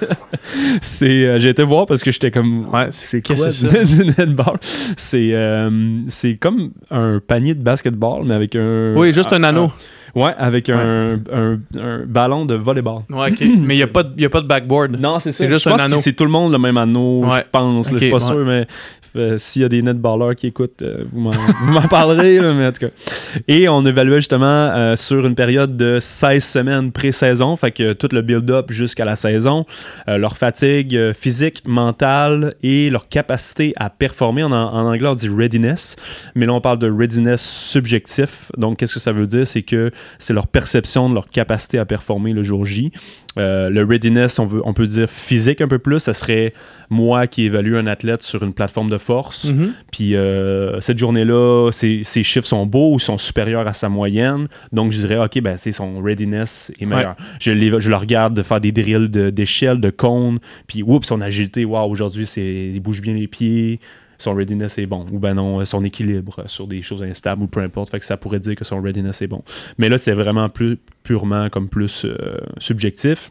c'est, euh, j'ai été voir parce que j'étais comme. Ouais, c'est qu'est-ce que c'est du netball? C'est, euh, c'est comme un panier de basketball, mais avec un. Oui, juste un, anneau. Ouais, avec un, un, ballon de volleyball. Ouais, ok. mais il n'y a, pas de, a pas de backboard. Non, c'est ça. C'est juste je pense un anneau. c'est tout le monde le même anneau, je pense. je suis pas sûr, mais euh, s'il y a des netballers qui écoutent, euh, vous m'en parlerez, mais en tout cas. Et on évaluait justement euh, sur une période de 16 semaines pré-saison, fait que tout le build-up jusqu'à la saison, leur fatigue physique, mentale et leur capacité à performer. En, en, anglais, on dit readiness, mais là, on parle de readiness subjectif. Donc, qu'est-ce que ça veut dire? C'est que c'est leur perception de leur capacité à performer le jour J. Euh, le readiness, on, veut, on peut dire physique un peu plus, ça serait moi qui évalue un athlète sur une plateforme de force. Mhm. Puis euh, cette journée-là, ses, chiffres sont beaux ou sont supérieurs à sa moyenne. Donc je dirais, OK, ben, c'est son readiness est meilleur. Je, je le regarde de faire des drills d'échelle, de, cône. Puis, oups, son agilité, waouh, aujourd'hui, il bouge bien les pieds son readiness est bon. Ou ben non, son équilibre sur des choses instables ou peu importe. Fait que ça pourrait dire que son readiness est bon. Mais là, c'est vraiment plus purement comme plus euh, subjectif.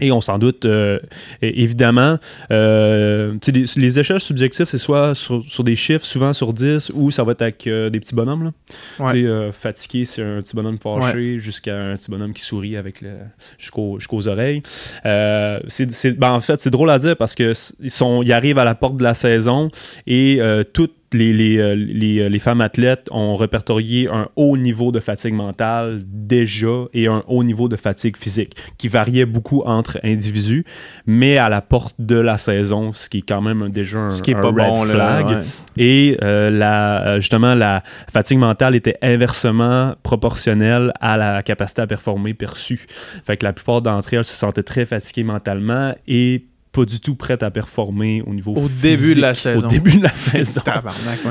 Et on s'en doute, euh, évidemment, euh, les, les, échelles subjectifs, c'est soit sur, des chiffres, souvent sur 10, ou ça va être avec euh, des petits bonhommes. Là. fatigué, c'est un petit bonhomme fâché, jusqu'à un petit bonhomme qui sourit avec le, jusqu'aux oreilles. c'est, ben, en fait, c'est drôle à dire parce qu'ils ils arrivent à la porte de la saison et tout les, euh, euh, les, femmes athlètes ont répertorié un haut niveau de fatigue mentale déjà et un haut niveau de fatigue physique qui variait beaucoup entre individus, mais à la porte de la saison, ce qui est quand même déjà un, ce qui est pas red flag. Et euh, la, justement, la fatigue mentale était inversement proportionnelle à la capacité à performer perçue. Fait que la plupart d'entre elles se sentaient très fatiguées mentalement et pas du tout prête à performer au niveau au début de la saison. au début de la saison.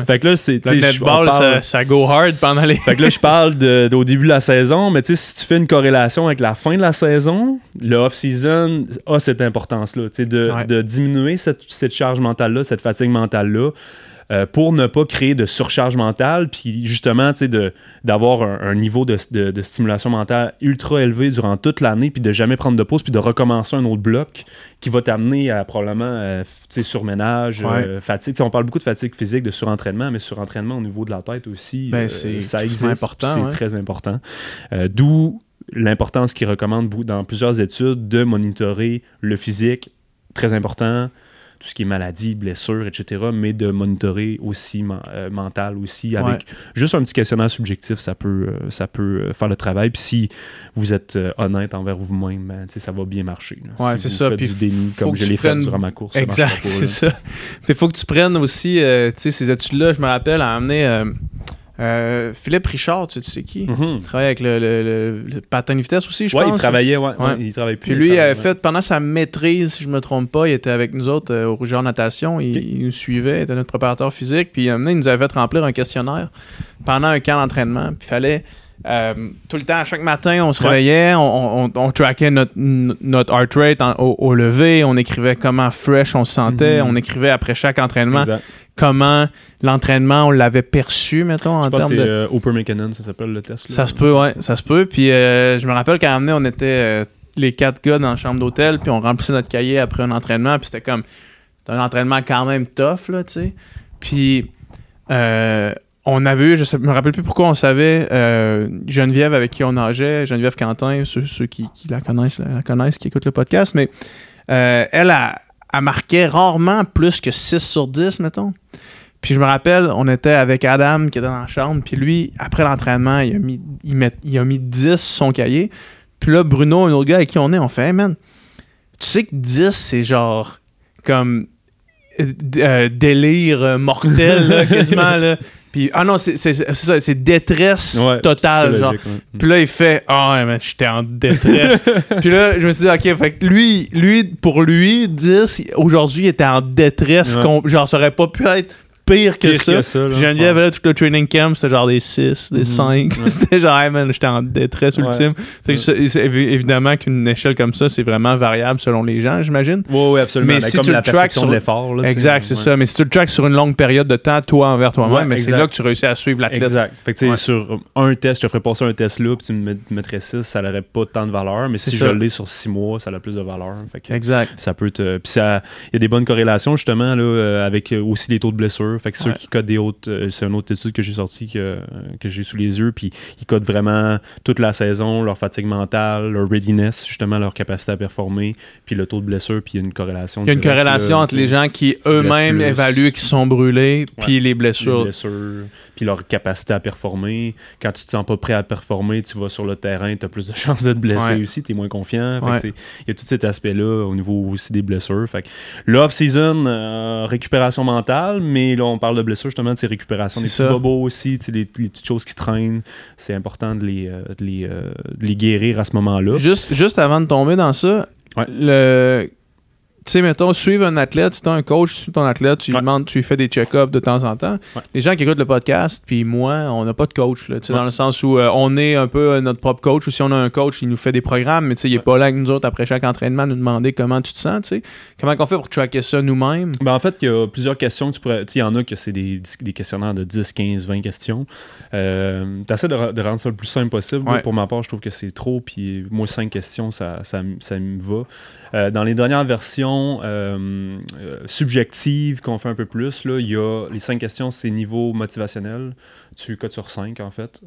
fait que là c'est le netball ça, ça, go hard pendant les fait que là je parle de, au début de la saison mais tu sais si tu fais une corrélation avec la fin de la saison le off season a cette importance là tu sais de, de, diminuer cette, cette charge mentale là cette fatigue mentale là euh, pour ne pas créer de surcharge mentale, puis justement, tu sais, d'avoir un, niveau de, stimulation mentale ultra élevé durant toute l'année, puis de jamais prendre de pause, puis de recommencer un autre bloc qui va t'amener à probablement, euh, tu sais, surménage, euh, fatigue. on parle beaucoup de fatigue physique, de surentraînement, mais surentraînement au niveau de la tête aussi, ben, c'est ça important. C'est très important. D'où l'importance qu'ils recommandent dans plusieurs études de monitorer le physique, très important tout ce qui est maladie, blessure, etc., mais de monitorer aussi euh, mental aussi, avec juste un petit questionnaire subjectif, ça peut, euh, ça peut euh, faire le travail. Puis si vous êtes honnête envers vous-même, ben, ça va bien marcher. Ouais, c'est ça. Faites du déni comme je l'ai fait durant ma course. Exact, c'est ça. Il faut que tu prennes aussi ces études-là. Je me rappelle à amener euh, Philippe Richard, tu sais, qui? Mm-hmm. Il travaille avec le, le, le, patin de vitesse aussi, je ouais, pense. Il travaillait, ouais, il travaillait plus. Puis lui, il avait fait, pendant sa maîtrise, si je me trompe pas, il était avec nous autres euh, au Rougeur Natation. Il, nous suivait, il était notre préparateur physique. Puis il nous avait fait remplir un questionnaire pendant un camp d'entraînement. Puis il fallait. Euh, tout le temps, chaque matin, on se réveillait, on, on, trackait notre, notre heart rate au, lever, on écrivait comment fresh on se sentait, mm-hmm. on écrivait après chaque entraînement comment l'entraînement, on l'avait perçu, mettons, en termes de... Euh, Upper McKinnon, ça s'appelle le test. Ça se peut, ouais, ça se peut. Puis euh, je me rappelle quand on était les quatre gars dans la chambre d'hôtel, puis on remplissait notre cahier après un entraînement, puis c'était comme... Un entraînement quand même tough, là, tu sais. Puis... on avait eu, je ne me rappelle plus pourquoi on savait, Geneviève avec qui on nageait, Geneviève Quentin, ceux, qui, la connaissent, la connaissent, qui écoutent le podcast, mais elle a, elle marquait rarement plus que 6 sur 10, mettons. Puis je me rappelle, on était avec Adam qui était dans la chambre, puis lui, après l'entraînement, il a mis, il, a mis 10 sur son cahier. Puis là, Bruno, un autre gars avec qui on est, on fait Hey man, tu sais que 10, c'est genre comme euh, euh, délire mortel, quasiment. Là. Puis, ah non, c'est ça, c'est détresse totale. Genre. Puis là, il fait Ah, oh, mais j'étais en détresse. puis là, je me suis dit, OK, fait que lui, lui pour lui, 10, aujourd'hui, il était en détresse. Genre, ça aurait pas pu être pire que ça. que Geneviève, là, tout le training camp, c'était genre des 6, des 5. Mhm. c'était genre, hey man, j'étais en détresse ultime. évidemment qu'une échelle comme ça, c'est vraiment variable selon les gens, j'imagine. Oui, oui, absolument. Mais, si tu le tracks sur l'effort. Exact, c'est ça. Mais si tu le tracks sur une longue période de temps, toi envers toi-même, mais c'est là que tu réussis à suivre l'athlète. Exact. Fait que, sur un test, je te ferais passer un test là, puis tu me mettrais 6, ça n'aurait pas tant de valeur. Mais si je l'ai sur 6 mois, ça a plus de valeur. exact. Ça peut te. Puis il y a des bonnes corrélations, justement, là, euh, avec aussi les taux de blessure. Fait que ceux qui codent des euh, c'est une autre étude que j'ai sortie que, que j'ai sous les yeux, puis ils codent vraiment toute la saison, leur fatigue mentale, leur readiness, justement leur capacité à performer, puis le taux de blessure, puis il y a une corrélation. Il y a une corrélation entre les gens qui eux-mêmes évaluent qu'ils sont brûlés, puis les blessures. Les blessures puis leur capacité à performer. Quand tu te sens pas prêt à performer, tu vas sur le terrain, tu as plus de chances de te blesser aussi, tu es moins confiant. Il y a tout cet aspect-là au niveau aussi des blessures. Fait l'off-season, euh, récupération mentale, mais là, on parle de blessures justement, de ces récupérations. Des petits bobos aussi, les, les, petites choses qui traînent. C'est important de les, euh, les, euh, les, guérir à ce moment-là. Juste, juste avant de tomber dans ça, le tu sais, mettons, suivre un athlète, si tu un coach, suis ton athlète, tu lui demandes, tu lui fais des check-ups de temps en temps. Les gens qui écoutent le podcast, puis moi, on n'a pas de coach, là, dans le sens où euh, on est un peu euh, notre propre coach, ou si on a un coach, il nous fait des programmes, mais il n'est pas là avec nous autres après chaque entraînement nous demander comment tu te sens, tu sais. Comment on fait pour tracker ça nous-mêmes? Ben, en fait, il y a plusieurs questions que tu pourrais. Il y en a que c'est des, des, questionnaires de 10, 15, 20 questions. Euh, tu essaies de, rendre ça le plus simple possible. pour ma part, je trouve que c'est trop, puis moi, 5 questions, ça, ça, ça me va. Euh, dans les dernières versions euh, euh, subjectives qu'on fait un peu plus, là, il y a les cinq questions, c'est niveau motivationnel. Tu codes sur 5 en fait.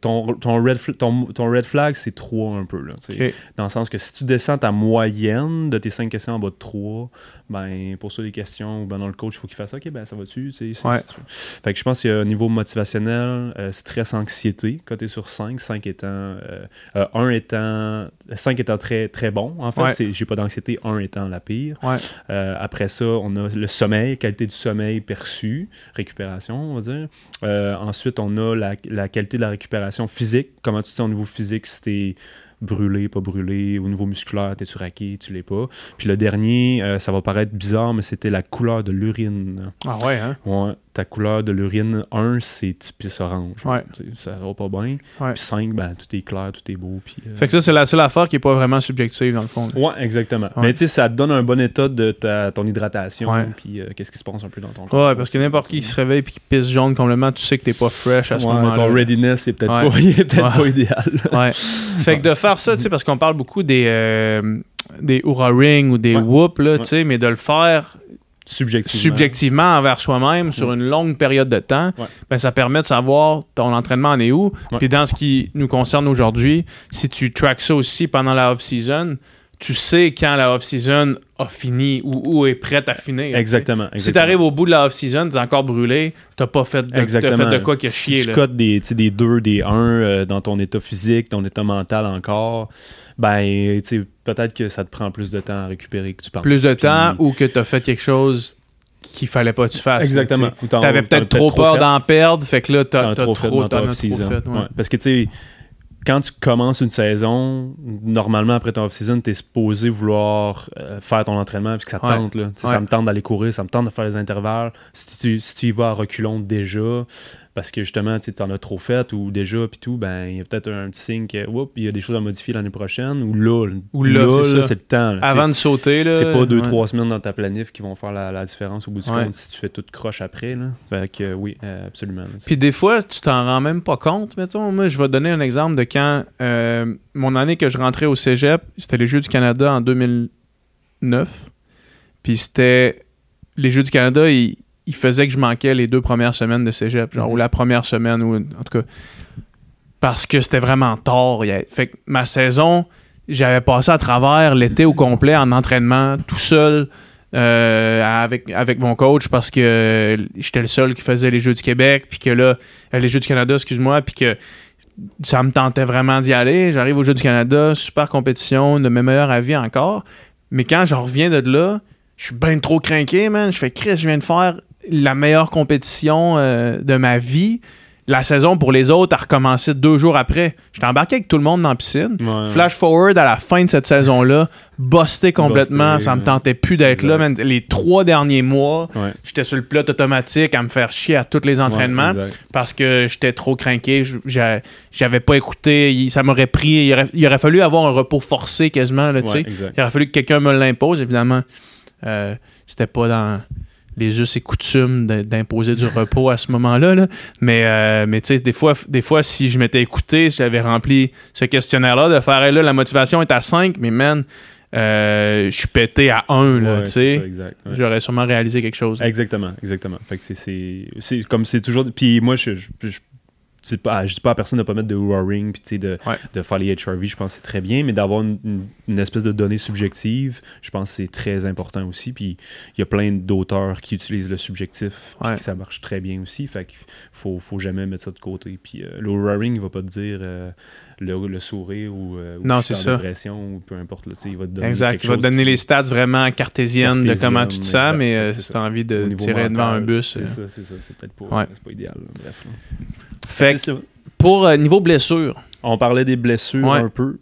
ton, ton, red ton, ton, red flag, c'est 3 un peu. Là, Dans le sens que si tu descends ta moyenne de tes 5 questions en bas de 3, ben, pour ça, les questions, ben, dans le coach, il faut qu'il fasse OK, ben, ça va-tu? Ouais. Fait que je pense qu'il y a un niveau motivationnel, stress, anxiété, côté sur 5, 5 étant, 1 étant, 5 étant très, très bon. En fait, j'ai pas d'anxiété, 1 étant la pire. Euh, après ça, on a le sommeil, qualité du sommeil perçu, récupération, on va dire. Euh, on a la, la, qualité de la récupération physique. Comment tu te sens au niveau physique, si brûlé, pas brûlé, au niveau musculaire, t'es-tu raqué, tu l'es pas. Puis le dernier, euh, ça va paraître bizarre, mais c'était la couleur de l'urine. Ah ouais, hein? Ouais ta couleur de l'urine, 1, c'est typique orange. Ça va pas bien. Puis 5, ben, tout est clair, tout est beau. Puis, euh, Fait que ça, c'est la seule affaire qui est pas vraiment subjective, dans le fond. Ouais, exactement. Mais tu sais, ça te donne un bon état de ta, ton hydratation, puis euh, qu'est-ce qui se passe un peu dans ton corps. Ouais, parce que n'importe qui qui se réveille puis qui pisse jaune complètement, tu sais que t'es pas fresh à ce moment-là. Ton readiness est peut-être pas, peut pas idéal. ouais. Fait que de faire ça, tu sais, parce qu'on parle beaucoup des, euh, des Oura Ring ou des Whoop, là, tu sais, mais de le faire subjectivement, envers soi-même sur une longue période de temps, ben, ça permet de savoir ton entraînement en est où. Puis dans ce qui nous concerne aujourd'hui, si tu tracks ça aussi pendant la off-season, tu sais quand la off-season a fini ou, ou est prête à finir. Exactement. Si tu arrives au bout de la off-season, t'es encore brûlé, t'as pas fait de, Exactement. fait de quoi que si chier. tu cotes des 2, des 1 euh, dans ton état physique, ton état mental encore, ben, tu peut-être que ça te prend plus de temps à récupérer que tu penses. Plus de Puis- temps ou que t'as fait quelque chose qu'il fallait pas que tu fasses. Exactement. tu t'en peut-être as trop peur d'en perdre, fait que là, t'as as trop fait dans as trop off-season. fait. ouais. Ouais. Parce que, tu sais, quand tu commences une saison, normalement, après ton off-season, tu es supposé vouloir euh, faire ton entraînement puis que ça te Ouais. tente. Là. Tu. Ça me tente d'aller courir, ça me tente de faire les intervalles. Si tu, si tu y vas à reculons déjà, parce que justement, tu en as trop fait ou déjà, puis tout, ben il y a peut-être un petit signe que, oups, il y a des choses à modifier l'année prochaine. Ou là, Ou là, c'est le temps. là. Avant de sauter, là. C'est pas deux, ouais. trois semaines dans ta planif qui vont faire la, la différence au bout du Ouais. compte si tu fais tout croche après. Là. Fait que, euh, oui, euh, absolument. Puis des fois, tu t'en rends même pas compte, mettons. Moi, je vais donner un exemple de quand euh, mon année que je rentrais au cégep, c'était les Jeux du Canada en 2009. Puis c'était. Les Jeux du Canada, ils, ils faisaient que je manquais les deux premières semaines de cégep, genre, Mhm. ou la première semaine, ou en tout cas. Parce que c'était vraiment tard. Il Fait que ma saison, j'avais passé à travers l'été au complet en entraînement, tout seul. euh, avec, avec mon coach parce que j'étais le seul qui faisait les Jeux du Québec, puis que là, euh, les Jeux du Canada, excuse-moi, puis que ça me tentait vraiment d'y aller. J'arrive aux Jeux du Canada, super compétition, de mes meilleurs avis encore. Mais quand je reviens de là, je suis bien trop craqué, man. Je fais Chris, je viens de faire la meilleure compétition euh, de ma vie. La saison pour les autres a recommencé deux jours après. J'étais embarqué avec tout le monde dans la piscine. Ouais. Flash forward à la fin de cette saison-là, busté complètement, Busté, ça me tentait plus d'être là. man. Les trois derniers mois, Ouais. j'étais sur le pilote automatique à me faire chier à tous les entraînements parce que j'étais trop craqué. J'avais pas écouté. Ça m'aurait pris. Il aurait, il aurait fallu avoir un repos forcé quasiment. Là, il aurait fallu que quelqu'un me l'impose, évidemment. Euh, C'était pas dans les us et coutumes d'imposer du repos à ce moment-là. là. Mais, euh, mais tu sais, des fois, des fois, si je m'étais écouté, si j'avais rempli ce questionnaire-là, de faire Hey, là, la motivation est à 5, mais man, euh, je suis pété à 1, là, Ouais, tu sais. Ouais. J'aurais sûrement réalisé quelque chose. Exactement, exactement. Fait que c'est- comme c'est toujours. Puis moi, je, je, je, c'est pas, je dis pas à personne de pas mettre de roaring puis tu sais, de, Ouais. de faire les HRV, je pense que c'est très bien, mais d'avoir une, une- une espèce de donnée subjective, je pense que c'est très important aussi. Puis il y a plein d'auteurs qui utilisent le subjectif, puis Ouais. que ça marche très bien aussi. Fait qu'il faut, faut jamais mettre ça de côté. Puis euh, le roaring, il va pas te dire euh, le, le sourire ou, euh, ou Non, c'est ça. ou peu importe. Là, tu sais, il va te donner Exact. Il va te donner les stats vraiment cartésiennes de comment tu te sens, mais euh, si tu as envie de tirer devant un bus. C'est euh. ça, c'est ça. C'est peut-être pas, Ouais. pas idéal. là. Bref. là. Fait que pour euh, niveau blessure, On parlait des blessures Ouais. un peu.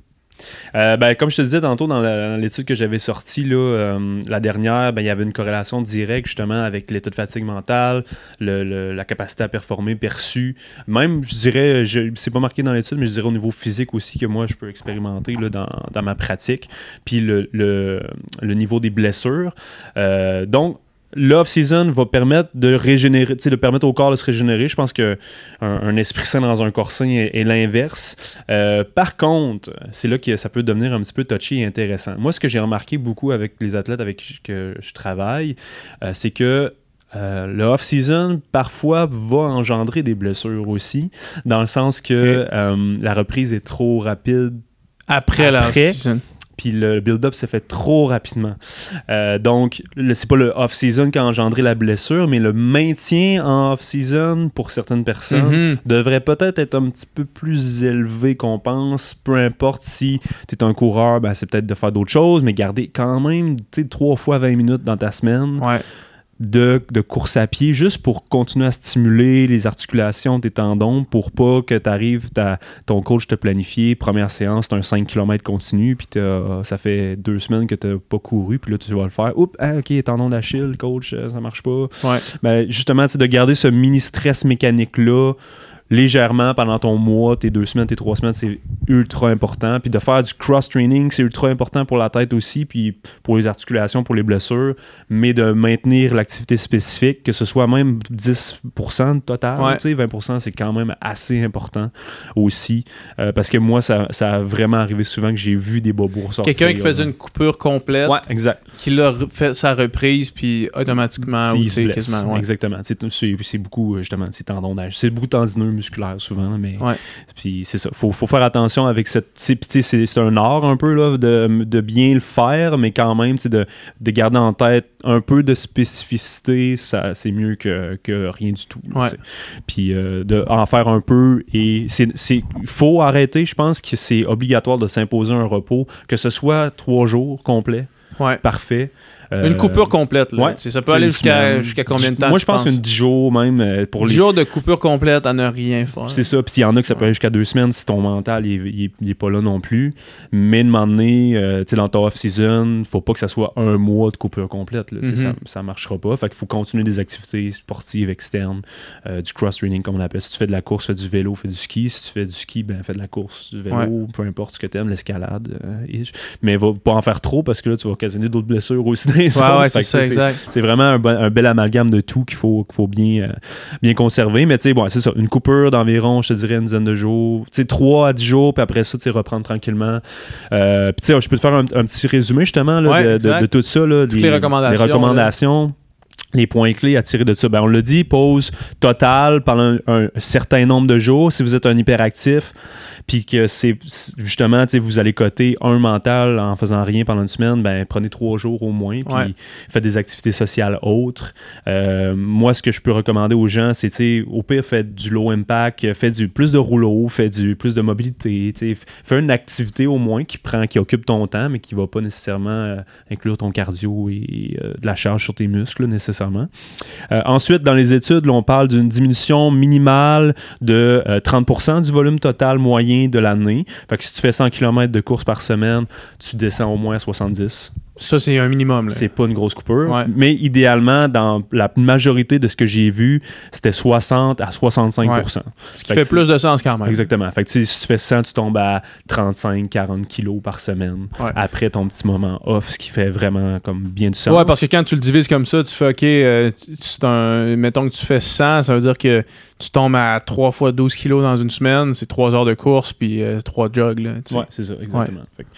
Euh, ben, comme je te disais tantôt dans l'étude que j'avais sortie, là, euh, la dernière, ben, il y avait une corrélation directe justement avec l'état de fatigue mentale, le- le- la capacité à performer perçue. Même, je dirais, je- c'est pas marqué dans l'étude, mais je dirais au niveau physique aussi que moi, je peux expérimenter là, dans, ma pratique. Puis le niveau des blessures. Euh, donc, l'off-season va permettre de régénérer, de permettre au corps de se régénérer. Je pense que un, esprit sain dans un corps sain est, est l'inverse. Euh, par contre, c'est là que ça peut devenir un petit peu touchy et intéressant. Moi, ce que j'ai remarqué beaucoup avec les athlètes avec qui je travaille, euh, c'est que euh, le off-season, parfois, va engendrer des blessures aussi, dans le sens que euh, la reprise est trop rapide après, la Après, off-season. Puis le build-up se fait trop rapidement. Euh, donc, c'est pas le off-season qui a engendré la blessure, mais le maintien en off-season pour certaines personnes Mhm. devrait peut-être être un petit peu plus élevé qu'on pense. Peu importe si tu es un coureur, ben, c'est peut-être de faire d'autres choses, mais garder quand même trois fois 20 minutes dans ta semaine Ouais. De, de course à pied juste pour continuer à stimuler les articulations, tes tendons, pour pas que tu arrives, ton coach te planifie, première séance, c'est un 5 km continu, puis t'as- ça fait deux semaines que tu pas couru, puis là tu vas le faire. Oups, ah, ok, tendon d'Achille, coach, euh, ça marche pas. Ouais. Ben, justement, c'est de garder ce mini stress mécanique-là légèrement pendant ton mois, tes deux semaines, tes trois semaines, c'est ultra important. Puis de faire du cross-training, c'est ultra important pour la tête aussi, puis pour les articulations, pour les blessures, mais de maintenir l'activité spécifique, que ce soit même 10% total, Ouais. tu sais, 20%, c'est quand même assez important aussi. Euh, parce que moi, ça, ça a vraiment arrivé souvent que j'ai vu des bobos sortir. Quelqu'un qui faisait une coupure complète, Ouais, exact. qui l'a fait sa reprise, puis automatiquement, ou il se blesse. quasiment. ouais. Exactement. C'est beaucoup, justement, c'est tendon. C'est beaucoup tendineux, musculaire souvent, mais Ouais. puis c'est ça. Faut, faut faire attention avec cette. C'est, un art un peu là, de, de bien le faire, mais quand même, de, de garder en tête un peu de spécificité, ça, c'est mieux que, que rien du tout. là, Ouais. Puis euh, de en faire un peu et c'est, c'est faut arrêter. Je pense que c'est obligatoire de s'imposer un repos, que ce soit trois jours complets, Ouais. parfait. Euh, Une coupure complète. Là. ouais. Ça peut aller une jusqu'à jusqu'à combien de temps Moi, je pense qu'une 10 jours même euh, pour 10 les jours de coupure complète à ne rien faire. C'est ça. Puis il y en a que ça peut aller jusqu'à deux semaines si ton mental il, est- il est- il est pas là non plus. Mais de moment donné, euh, tu sais, dans ta off-season, faut pas que ça soit un mois de coupure complète. Là, ça, ça marchera pas. Fait qu'il faut continuer des activités sportives externes, euh, du cross-training comme on appelle. Si tu fais de la course, fais du vélo, fais du ski. Si tu fais du ski, ben fais de la course, du vélo, Ouais. peu importe ce que tu aimes, l'escalade. euh, et- mais va pas en faire trop parce que là, tu vas occasionner d'autres blessures aussi. les Ouais, ouais, c'est que ça, exact. c'est vraiment un, bon- un bel amalgame de tout qu'il faut, faut bien, euh, bien conserver. Mais tu sais, bon, c'est ça. Une coupure d'environ, je te dirais, une dizaine de jours. Tu sais, 3 à 10 jours, puis après ça, tu sais, reprendre tranquillement. Euh, puis tu sais, je peux te faire un, un petit résumé justement là, Ouais, de, de- exact. de tout ça. Là, les recommandations, Les recommandations. Les points clés à tirer de ça. Ben, on l'a dit, pause totale pendant un, un certain nombre de jours. Si vous êtes un hyperactif, puis que c'est justement, vous allez coter un mental en faisant rien pendant une semaine, ben prenez trois jours au moins, puis Ouais. faites des activités sociales autres. Euh, moi, ce que je peux recommander aux gens, c'est, au pire, faites du low impact, faites du plus de rouleau, faites du plus de mobilité, fais une activité au moins qui prend, qui occupe ton temps, mais qui va pas nécessairement euh, inclure ton cardio et euh, de la charge sur tes muscles, là, nécessairement. Ensuite, dans les études, là, on parle d'une diminution minimale de euh, 30% du volume total moyen de l'année. Que si tu fais 100 km de course par semaine, tu descends au moins à 70. Ça, c'est un minimum. C'est pas une grosse coupure. Ouais. Mais idéalement, dans la majorité de ce que j'ai vu, c'était 60 à 65% Ce qui Fait plus de sens quand même. Exactement. Fait que si tu fais 100, tu tombes à 35-40 kilos par semaine Ouais. après ton petit moment off, ce qui fait vraiment comme bien du sens. Ouais, parce que quand tu le divises comme ça, tu fais OK, euh, un, mettons que tu fais 100, ça veut dire que tu tombes à 3 fois 12 kilos dans une semaine, c'est 3 heures de course puis 3 jogs. Là. Ouais, c'est ça, exactement. Fait que,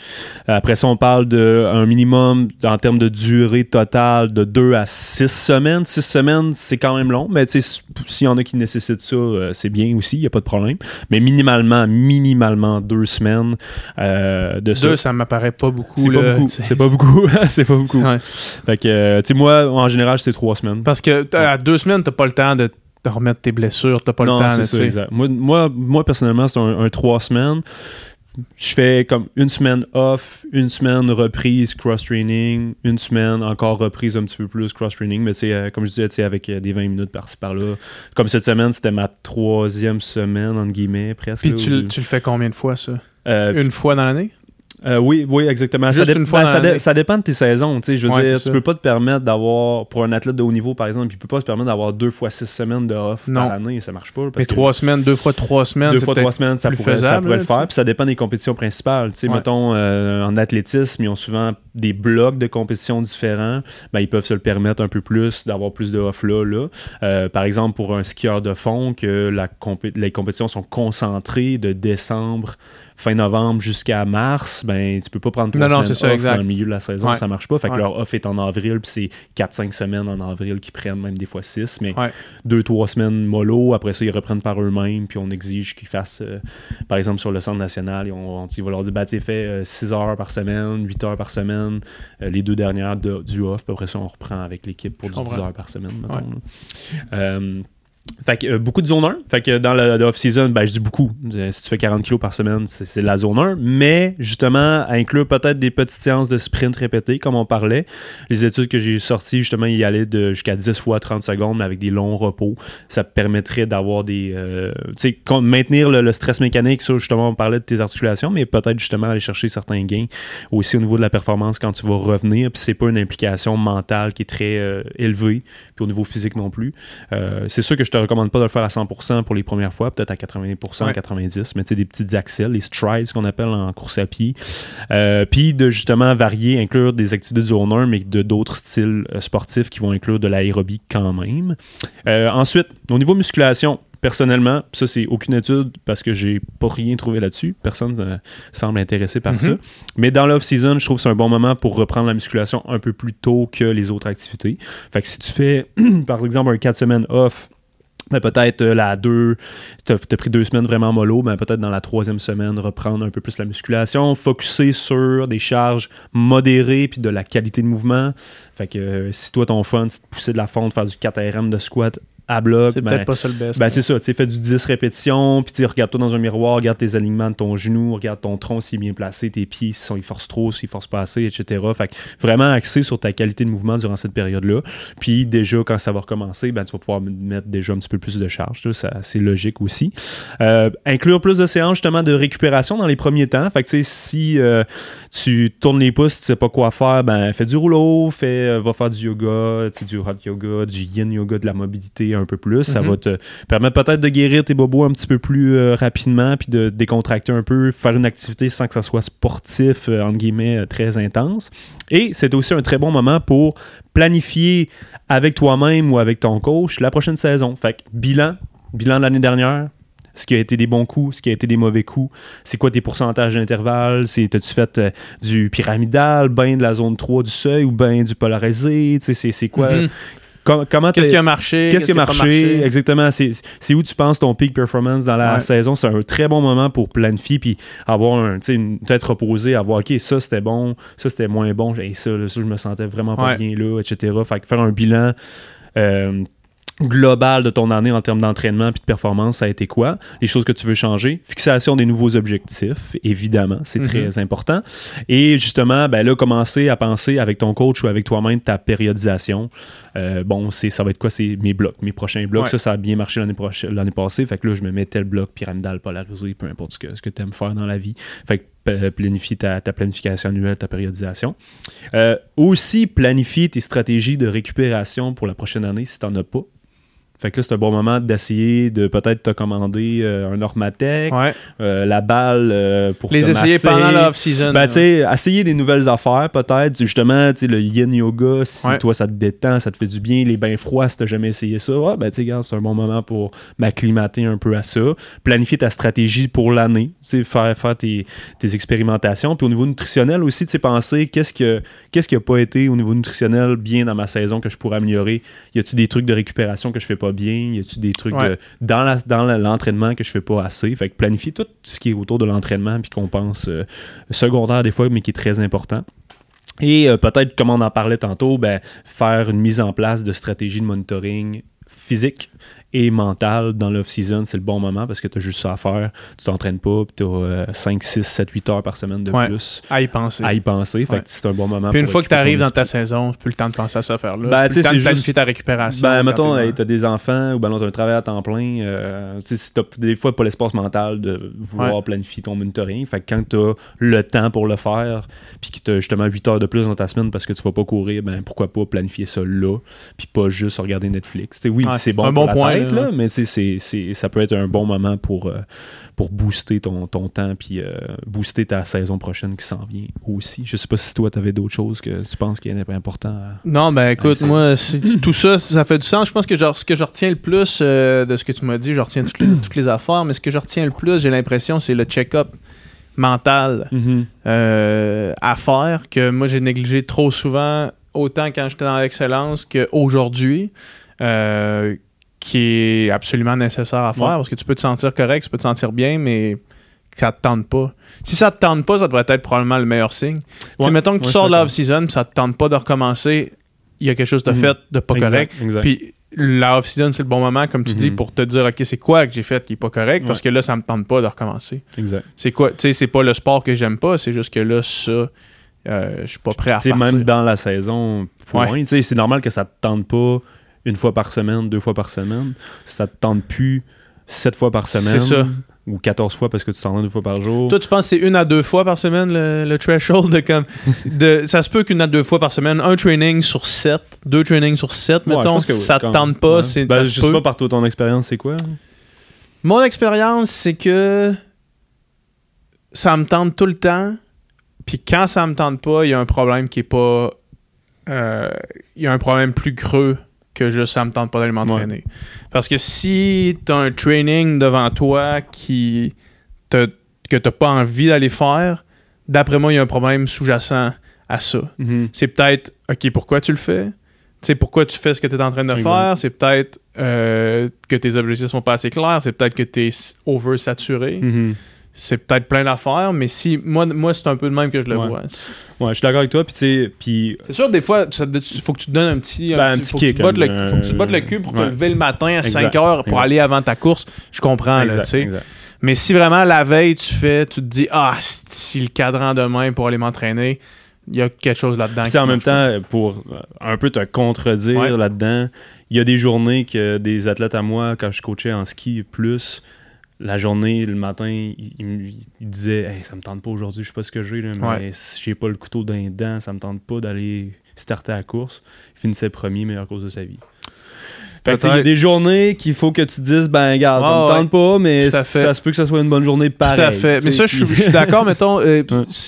euh, après ça, on parle d'un minimum en termes de durée totale de 2 à 6 semaines. 6 semaines, c'est quand même long, mais s'il y en a qui nécessitent ça, euh, c'est bien aussi, il n'y a pas de problème. Mais minimalement, minimalement 2 semaines euh, de ça. Deux, ça m'apparaît pas beaucoup. C'est pas beaucoup. C'est pas beaucoup. c'est pas beaucoup. Ouais. Fait que, euh, tu sais, moi, en général, c'est 3 semaines. Parce que à deux semaines, t'as pas le temps de remettre tes blessures, t'as pas non, le temps. là, ça, exact. Moi, moi, moi, personnellement, c'est un, un trois semaines. Je fais comme une semaine off, une semaine reprise cross-training, une semaine encore reprise un petit peu plus cross-training, mais euh, comme je disais, tu sais, avec euh, des 20 minutes par-ci par-là. Comme cette semaine, c'était ma troisième semaine, entre guillemets, presque. Puis là, tu, tu le fais combien de fois, ça? Euh, Une fois dans l'année? Euh, oui, oui, exactement. Ça, dé- une fois ben, ça, dé- ça dépend de tes saisons. Je veux Ouais, dire, tu ça. peux pas te permettre d'avoir, pour un athlète de haut niveau, par exemple, il peut pas se permettre d'avoir deux fois six semaines de off Non. par année. Ça marche pas. Parce Mais que trois semaines, deux fois trois semaines. deux c'est fois trois semaines, ça plus pourrait, ça faisable, pourrait là, le faire. Puis ça dépend des compétitions principales. Ouais. mettons, euh, en athlétisme, ils ont souvent des blocs de compétitions différents. Ben, ils peuvent se le permettre un peu plus, d'avoir plus de off là. là. Euh, par exemple, pour un skieur de fond, que la compé- les compétitions sont concentrées de décembre fin novembre jusqu'à mars, ben tu peux pas prendre trois Non, non, semaines c'est ça, off exact. dans le milieu de la saison, Ouais. ça marche pas. Fait que Ouais. leur off est en avril, puis c'est 4-5 semaines en avril qui prennent, même des fois 6, mais Ouais. 2-3 semaines mollo, après ça ils reprennent par eux-mêmes, puis on exige qu'ils fassent, euh, par exemple sur le centre national, on, on, il va leur dire, bah tu fais 6 heures par semaine, 8 heures par semaine, euh, les deux dernières de- du off, puis après ça on reprend avec l'équipe pour du 10 comprends. heures par semaine, mettons. Fait que euh, beaucoup de zone 1. Fait que dans le, le off-season, ben, je dis beaucoup. Euh, si tu fais 40 kilos par semaine, c'est de la zone 1. Mais justement, inclure peut-être des petites séances de sprint répétées, comme on parlait. Les études que j'ai sorties, justement, y allaient de jusqu'à 10 fois 30 secondes, mais avec des longs repos. Ça permettrait d'avoir des. euh, tu sais, maintenir le, stress mécanique. Ça, justement, on parlait de tes articulations, mais peut-être justement aller chercher certains gains aussi au niveau de la performance quand tu vas revenir. Puis c'est pas une implication mentale qui est très élevée, puis au niveau physique non plus. C'est sûr que je te recommande pas de le faire à 100% pour les premières fois, peut-être à 80%, Ouais. 90%, mais tu sais, des petites accels, les strides qu'on appelle en course à pied. Euh, puis de justement varier, inclure des activités zone 1, mais de d'autres styles euh, sportifs qui vont inclure de l'aérobie quand même. Euh, ensuite, au niveau musculation, personnellement, ça c'est aucune étude parce que j'ai pas rien trouvé là-dessus. Personne euh, semble intéressé par Mhm. ça. Mais dans l'off-season, je trouve que c'est un bon moment pour reprendre la musculation un peu plus tôt que les autres activités. Fait que si tu fais, par exemple, un 4 semaines off, Mais peut-être euh, la deux, t'as as pris deux semaines vraiment mollo, ben peut-être dans la troisième semaine reprendre un peu plus la musculation, focuser sur des charges modérées puis de la qualité de mouvement. Fait que euh, si toi ton fun, c'est de pousser de la fonte, faire du 4RM de squat à bloc, C'est ben, peut-être pas ça le best. ben c'est ça, tu sais, fais du 10 répétitions, puis regarde-toi dans un miroir, regarde tes alignements de ton genou, regarde ton tronc s'il est bien placé, tes pieds, s'ils forcent trop, s'ils forcent pas assez, etc. Fait que vraiment axé sur ta qualité de mouvement durant cette période-là. Puis déjà, quand ça va recommencer, ben tu vas pouvoir mettre déjà un petit peu plus de charge, c'est logique aussi. Euh, inclure plus de séances justement de récupération dans les premiers temps. Fait que tu sais, si euh, tu tournes les pouces, tu sais pas quoi faire, ben fais du rouleau, fais, euh, va faire du yoga, du hot yoga, du yin yoga, de la mobilité un peu plus. Ça Mhm. va te permettre peut-être de guérir tes bobos un petit peu plus euh, rapidement, puis de décontracter un peu, faire une activité sans que ça soit sportif, euh, entre guillemets, euh, très intense. Et c'est aussi un très bon moment pour planifier avec toi-même ou avec ton coach la prochaine saison. Fait que bilan, bilan de l'année dernière, ce qui a été des bons coups, ce qui a été des mauvais coups, c'est quoi tes pourcentages d'intervalle, c'est t'as-tu fait euh, du pyramidal, ben de la zone 3 du seuil ou ben du polarisé, c'est quoi, Mhm. Com- comment Qu'est-ce qui a marché? Qu'est-ce qui a marché? Exactement? C'est où tu penses ton peak performance dans la Ouais. saison? C'est un très bon moment pour planifier puis avoir un, une tête reposée, avoir OK, ça c'était bon, ça c'était moins bon, et ça, là, ça, je me sentais vraiment pas Ouais. bien là, etc. Fait que faire un bilan. euh, global de ton année en termes d'entraînement puis de performance, ça a été quoi? Les choses que tu veux changer? Fixation des nouveaux objectifs, évidemment, c'est très important. Et justement, ben là, commencer à penser avec ton coach ou avec toi-même ta périodisation. Euh, bon, c'est ça va être quoi? C'est mes blocs, mes prochains blocs. Ouais. Ça, ça a bien marché l'année prochaine- l'année passée. Fait que là, je me mets tel bloc pyramidal, polarisé, peu importe ce que, ce que tu aimes faire dans la vie. Fait que p- planifie ta, ta planification annuelle, ta périodisation. Euh, aussi, planifier tes stratégies de récupération pour la prochaine année si tu n'en as pas. Fait que là, c'est un bon moment d'essayer de peut-être te commander euh, un Normatec, Ouais. euh, la balle euh, pour Les te essayer masser. pendant l'off-season. Ben, tu sais, essayer des nouvelles affaires, peut-être. Justement, tu sais, le yin yoga, si Ouais. toi, ça te détend, ça te fait du bien. Les bains froids, si t'as jamais essayé ça, ouais, ben, tu sais, regarde, c'est un bon moment pour m'acclimater un peu à ça. Planifier ta stratégie pour l'année, tu sais, faire, faire tes, tes expérimentations. Puis au niveau nutritionnel aussi, tu sais, penser qu'est-ce que qu'est-ce qui a pas été au niveau nutritionnel bien dans ma saison que je pourrais améliorer. Y a-tu des trucs de récupération que je fais pas bien? Y a-tu des trucs Ouais. de, dans la- dans l'entraînement que je fais pas assez? Fait que planifier tout ce qui est autour de l'entraînement puis qu'on pense euh, secondaire des fois, mais qui est très important. Et euh, peut-être, comme on en parlait tantôt, ben, faire une mise en place de stratégie de monitoring physique et mentale dans l'off-season, c'est le bon moment parce que tu as juste ça à faire. Tu t'entraînes pas, puis tu as 5, 6, 7, 8 heures par semaine de Ouais. plus À y penser. à y penser. Fait Ouais. que c'est un bon moment Puis une pour fois que tu arrives dans ta saison, c'est plus le temps de penser à ça faire là. Ben, tu le temps de planifier ta récupération. Ben, mettons, hey, t'as des enfants ou ben non, t'as un travail à temps plein. euh, tu des fois pas l'espace mental de vouloir Ouais. planifier ton monitoring. Fait que quand t'as le temps pour le faire, puis que t'as justement 8 heures de plus dans ta semaine parce que tu vas pas courir, ben pourquoi pas planifier ça là, puis pas juste regarder Netflix. Tu oui, c'est bon un bon point, tête, là. là, mais tu c'est- ça peut être un bon moment pour, euh, pour booster ton, ton temps, puis euh, booster ta saison prochaine qui s'en vient aussi. Je sais pas si toi, t'avais d'autres choses que tu penses qui est important à... Non, ben écoute, moi, tout ça, ça fait du sens. Je pense que genre, ce que je retiens le plus euh, de ce que tu m'as dit, je retiens toutes les, toutes les affaires, mais ce que je retiens le plus, j'ai l'impression, c'est le check-up mental euh, à faire que moi, j'ai négligé trop souvent, autant quand j'étais dans l'excellence qu'aujourd'hui, euh, qui est absolument nécessaire à faire Ouais. parce que tu peux te sentir correct, tu peux te sentir bien, mais ça te tente pas. Si ça te tente pas, ça devrait être probablement le meilleur signe. Ouais, mettons que tu sors de l'off-season ça te tente pas de recommencer, il y a quelque chose de Mhm. fait de pas Exact, correct. exact. Puis la off-season, c'est le bon moment, comme tu dis, Mhm. pour te dire, OK, c'est quoi que j'ai fait qui est pas correct, parce que là, ça me tente pas de recommencer. Exact. C'est quoi, tu sais, c'est pas le sport que j'aime pas, c'est juste que là, ça, euh, je suis pas prêt à partir. même dans la saison, Ouais. tu sais, c'est normal que ça te tente pas une fois par semaine, deux fois par semaine. Ça te tente plus sept fois par semaine. C'est ça. Ou 14 fois parce que tu t'entraînes deux fois par jour. Toi, tu penses que c'est une à deux fois par semaine le, le threshold de comme. De, ça se peut qu'une à deux fois par semaine, un training sur sept, deux trainings sur sept, Ouais, mettons, que ça te tente pas, Ouais. c'est Ben, ça je se sais peut. pas par ton expérience, c'est quoi? Mon expérience, c'est que ça me tente tout le temps. Puis quand ça me tente pas, il y a un problème qui est pas. euh, Il y a un problème plus creux que juste ça me tente pas d'aller m'entraîner. Parce que si tu as un training devant toi qui te, que tu pas envie d'aller faire, d'après moi, il y a un problème sous-jacent à ça. Mhm. C'est peut-être, OK, pourquoi tu le fais? Tu sais, pourquoi tu fais ce que tu es en train de faire? C'est peut-être, euh, que tes objectifs sont pas assez clairs, c'est peut-être que tu es oversaturé. Mhm. C'est peut-être plein d'affaires, mais si moi, moi c'est un peu de même que je le Ouais. vois. Ouais, je suis d'accord avec toi. Puis, tu sais, puis C'est sûr, des fois, il faut que tu te donnes un petit. Ben, un petit- petit faut, que tu kick, te battes le, un- faut que tu te battes le cul pour te lever le matin à Exact, 5 heures pour exact. aller avant ta course. Je comprends, là, tu sais. Mais si vraiment la veille, tu fais, tu te dis, ah, si le cadran demain pour aller m'entraîner, il y a quelque chose là-dedans. Qui en même pas. temps, pour euh, un peu te contredire Ouais. là-dedans, il y a des journées que des athlètes à moi, quand je coachais en ski plus, la journée, le matin, il, il me- il disait hey, ça me tente pas aujourd'hui, je sais pas ce que j'ai, là, mais Ouais. si j'ai pas le couteau dans les dents, ça me tente pas d'aller starter à la course. Il finissait premier, meilleure course de sa vie. Fait que, il y a des journées qu'il faut que tu te dises, ben, regarde, ça me tente pas, mais ça se peut que ça soit une bonne journée pareil. Tout à fait. Mais ça, je suis- d'accord, mettons. euh,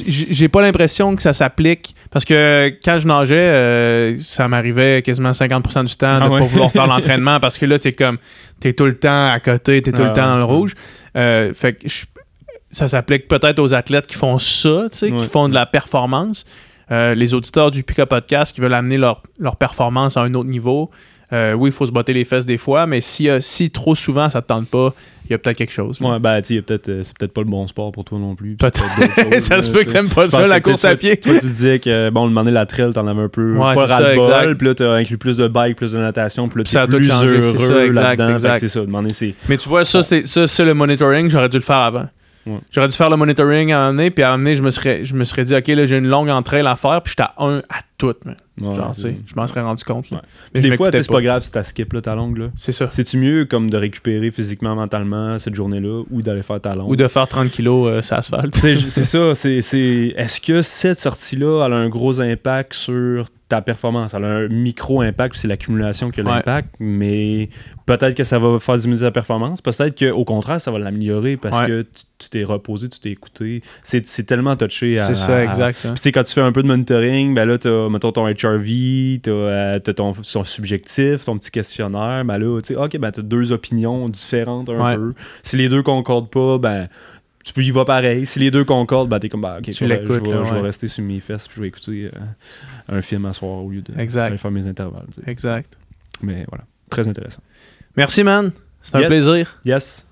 J'ai pas l'impression que ça s'applique. Parce que quand je nageais, euh, ça m'arrivait quasiment 50% du temps de Ah pas vouloir faire l'entraînement parce que là, c'est comme, t'es tout le temps à côté, t'es tout le temps dans le rouge. Euh, fait que je- ça s'applique peut-être aux athlètes qui font ça, tu sais, qui font de la performance. Euh, les auditeurs du Pika Podcast qui veulent amener leur, leur performance à un autre niveau. Euh, oui, il faut se botter les fesses des fois, mais si, euh, si trop souvent ça te tente pas, il y a peut-être quelque chose. Ouais, ben, tu sais, il y a peut-être, euh, c'est peut-être pas le bon sport pour toi non plus. Peut-être. choses, ça se peut que t'aimes pas ça, la course à pied. Toi, tu disais que, bon, le demander la trail, t'en avais un peu Ouais, pas c'est ça, ras-le-bol, puis là, t'as inclus plus de bike, plus de natation, puis là, Puis ça a t'es plus changé, heureux c'est ça, exact, là-dedans. C'est ça, demander, c'est... Mais tu vois, ça, c'est ça, c'est le monitoring, j'aurais dû le faire avant. Ouais. J'aurais dû faire le monitoring à un année, puis à un moment donné, je me serais, je me serais dit, OK, là, j'ai une longue entraîne à faire, puis j'étais à un à tout, man. Ouais, Genre, c'est- tu sais, je m'en serais rendu compte. là. Ouais. Mais des fois, c'est pas grave si t'as skip là, ta longue, là. C'est ça. C'est-tu mieux comme de récupérer physiquement, mentalement cette journée-là ou d'aller faire ta longue? Ou de faire 30 kilos euh, sur asphalte. C'est c'est ça, c'est c'est- est-ce que cette sortie-là a un gros impact sur ta performance? Elle a un micro-impact, c'est l'accumulation qui a Ouais. l'impact, mais peut-être que ça va faire diminuer ta performance, peut-être qu'au contraire, ça va l'améliorer parce Ouais. que tu- t'es reposé, tu t'es écouté. C'est tellement touché à... C'est ça, à- exact. hein. Puis tu sais, quand tu fais un peu de monitoring, ben là, t'as, mettons, ton HRV, t'as, euh, t'as ton, son subjectif, ton petit questionnaire, ben là, tu sais, ok, ben t'as deux opinions différentes un Ouais. peu. Si les deux concordent pas, ben tu peux y vas pareil. Si les deux concordent, ben t'es comme, ben, ok, Tu je vais- l'écoutes, je vais, là, je vais ouais. rester sur mes fesses, puis je vais écouter euh, un film à soir au lieu de Exact. faire mes intervalles. tu sais. Exact. Mais voilà, très intéressant. Merci, man. C'était un plaisir. Yes.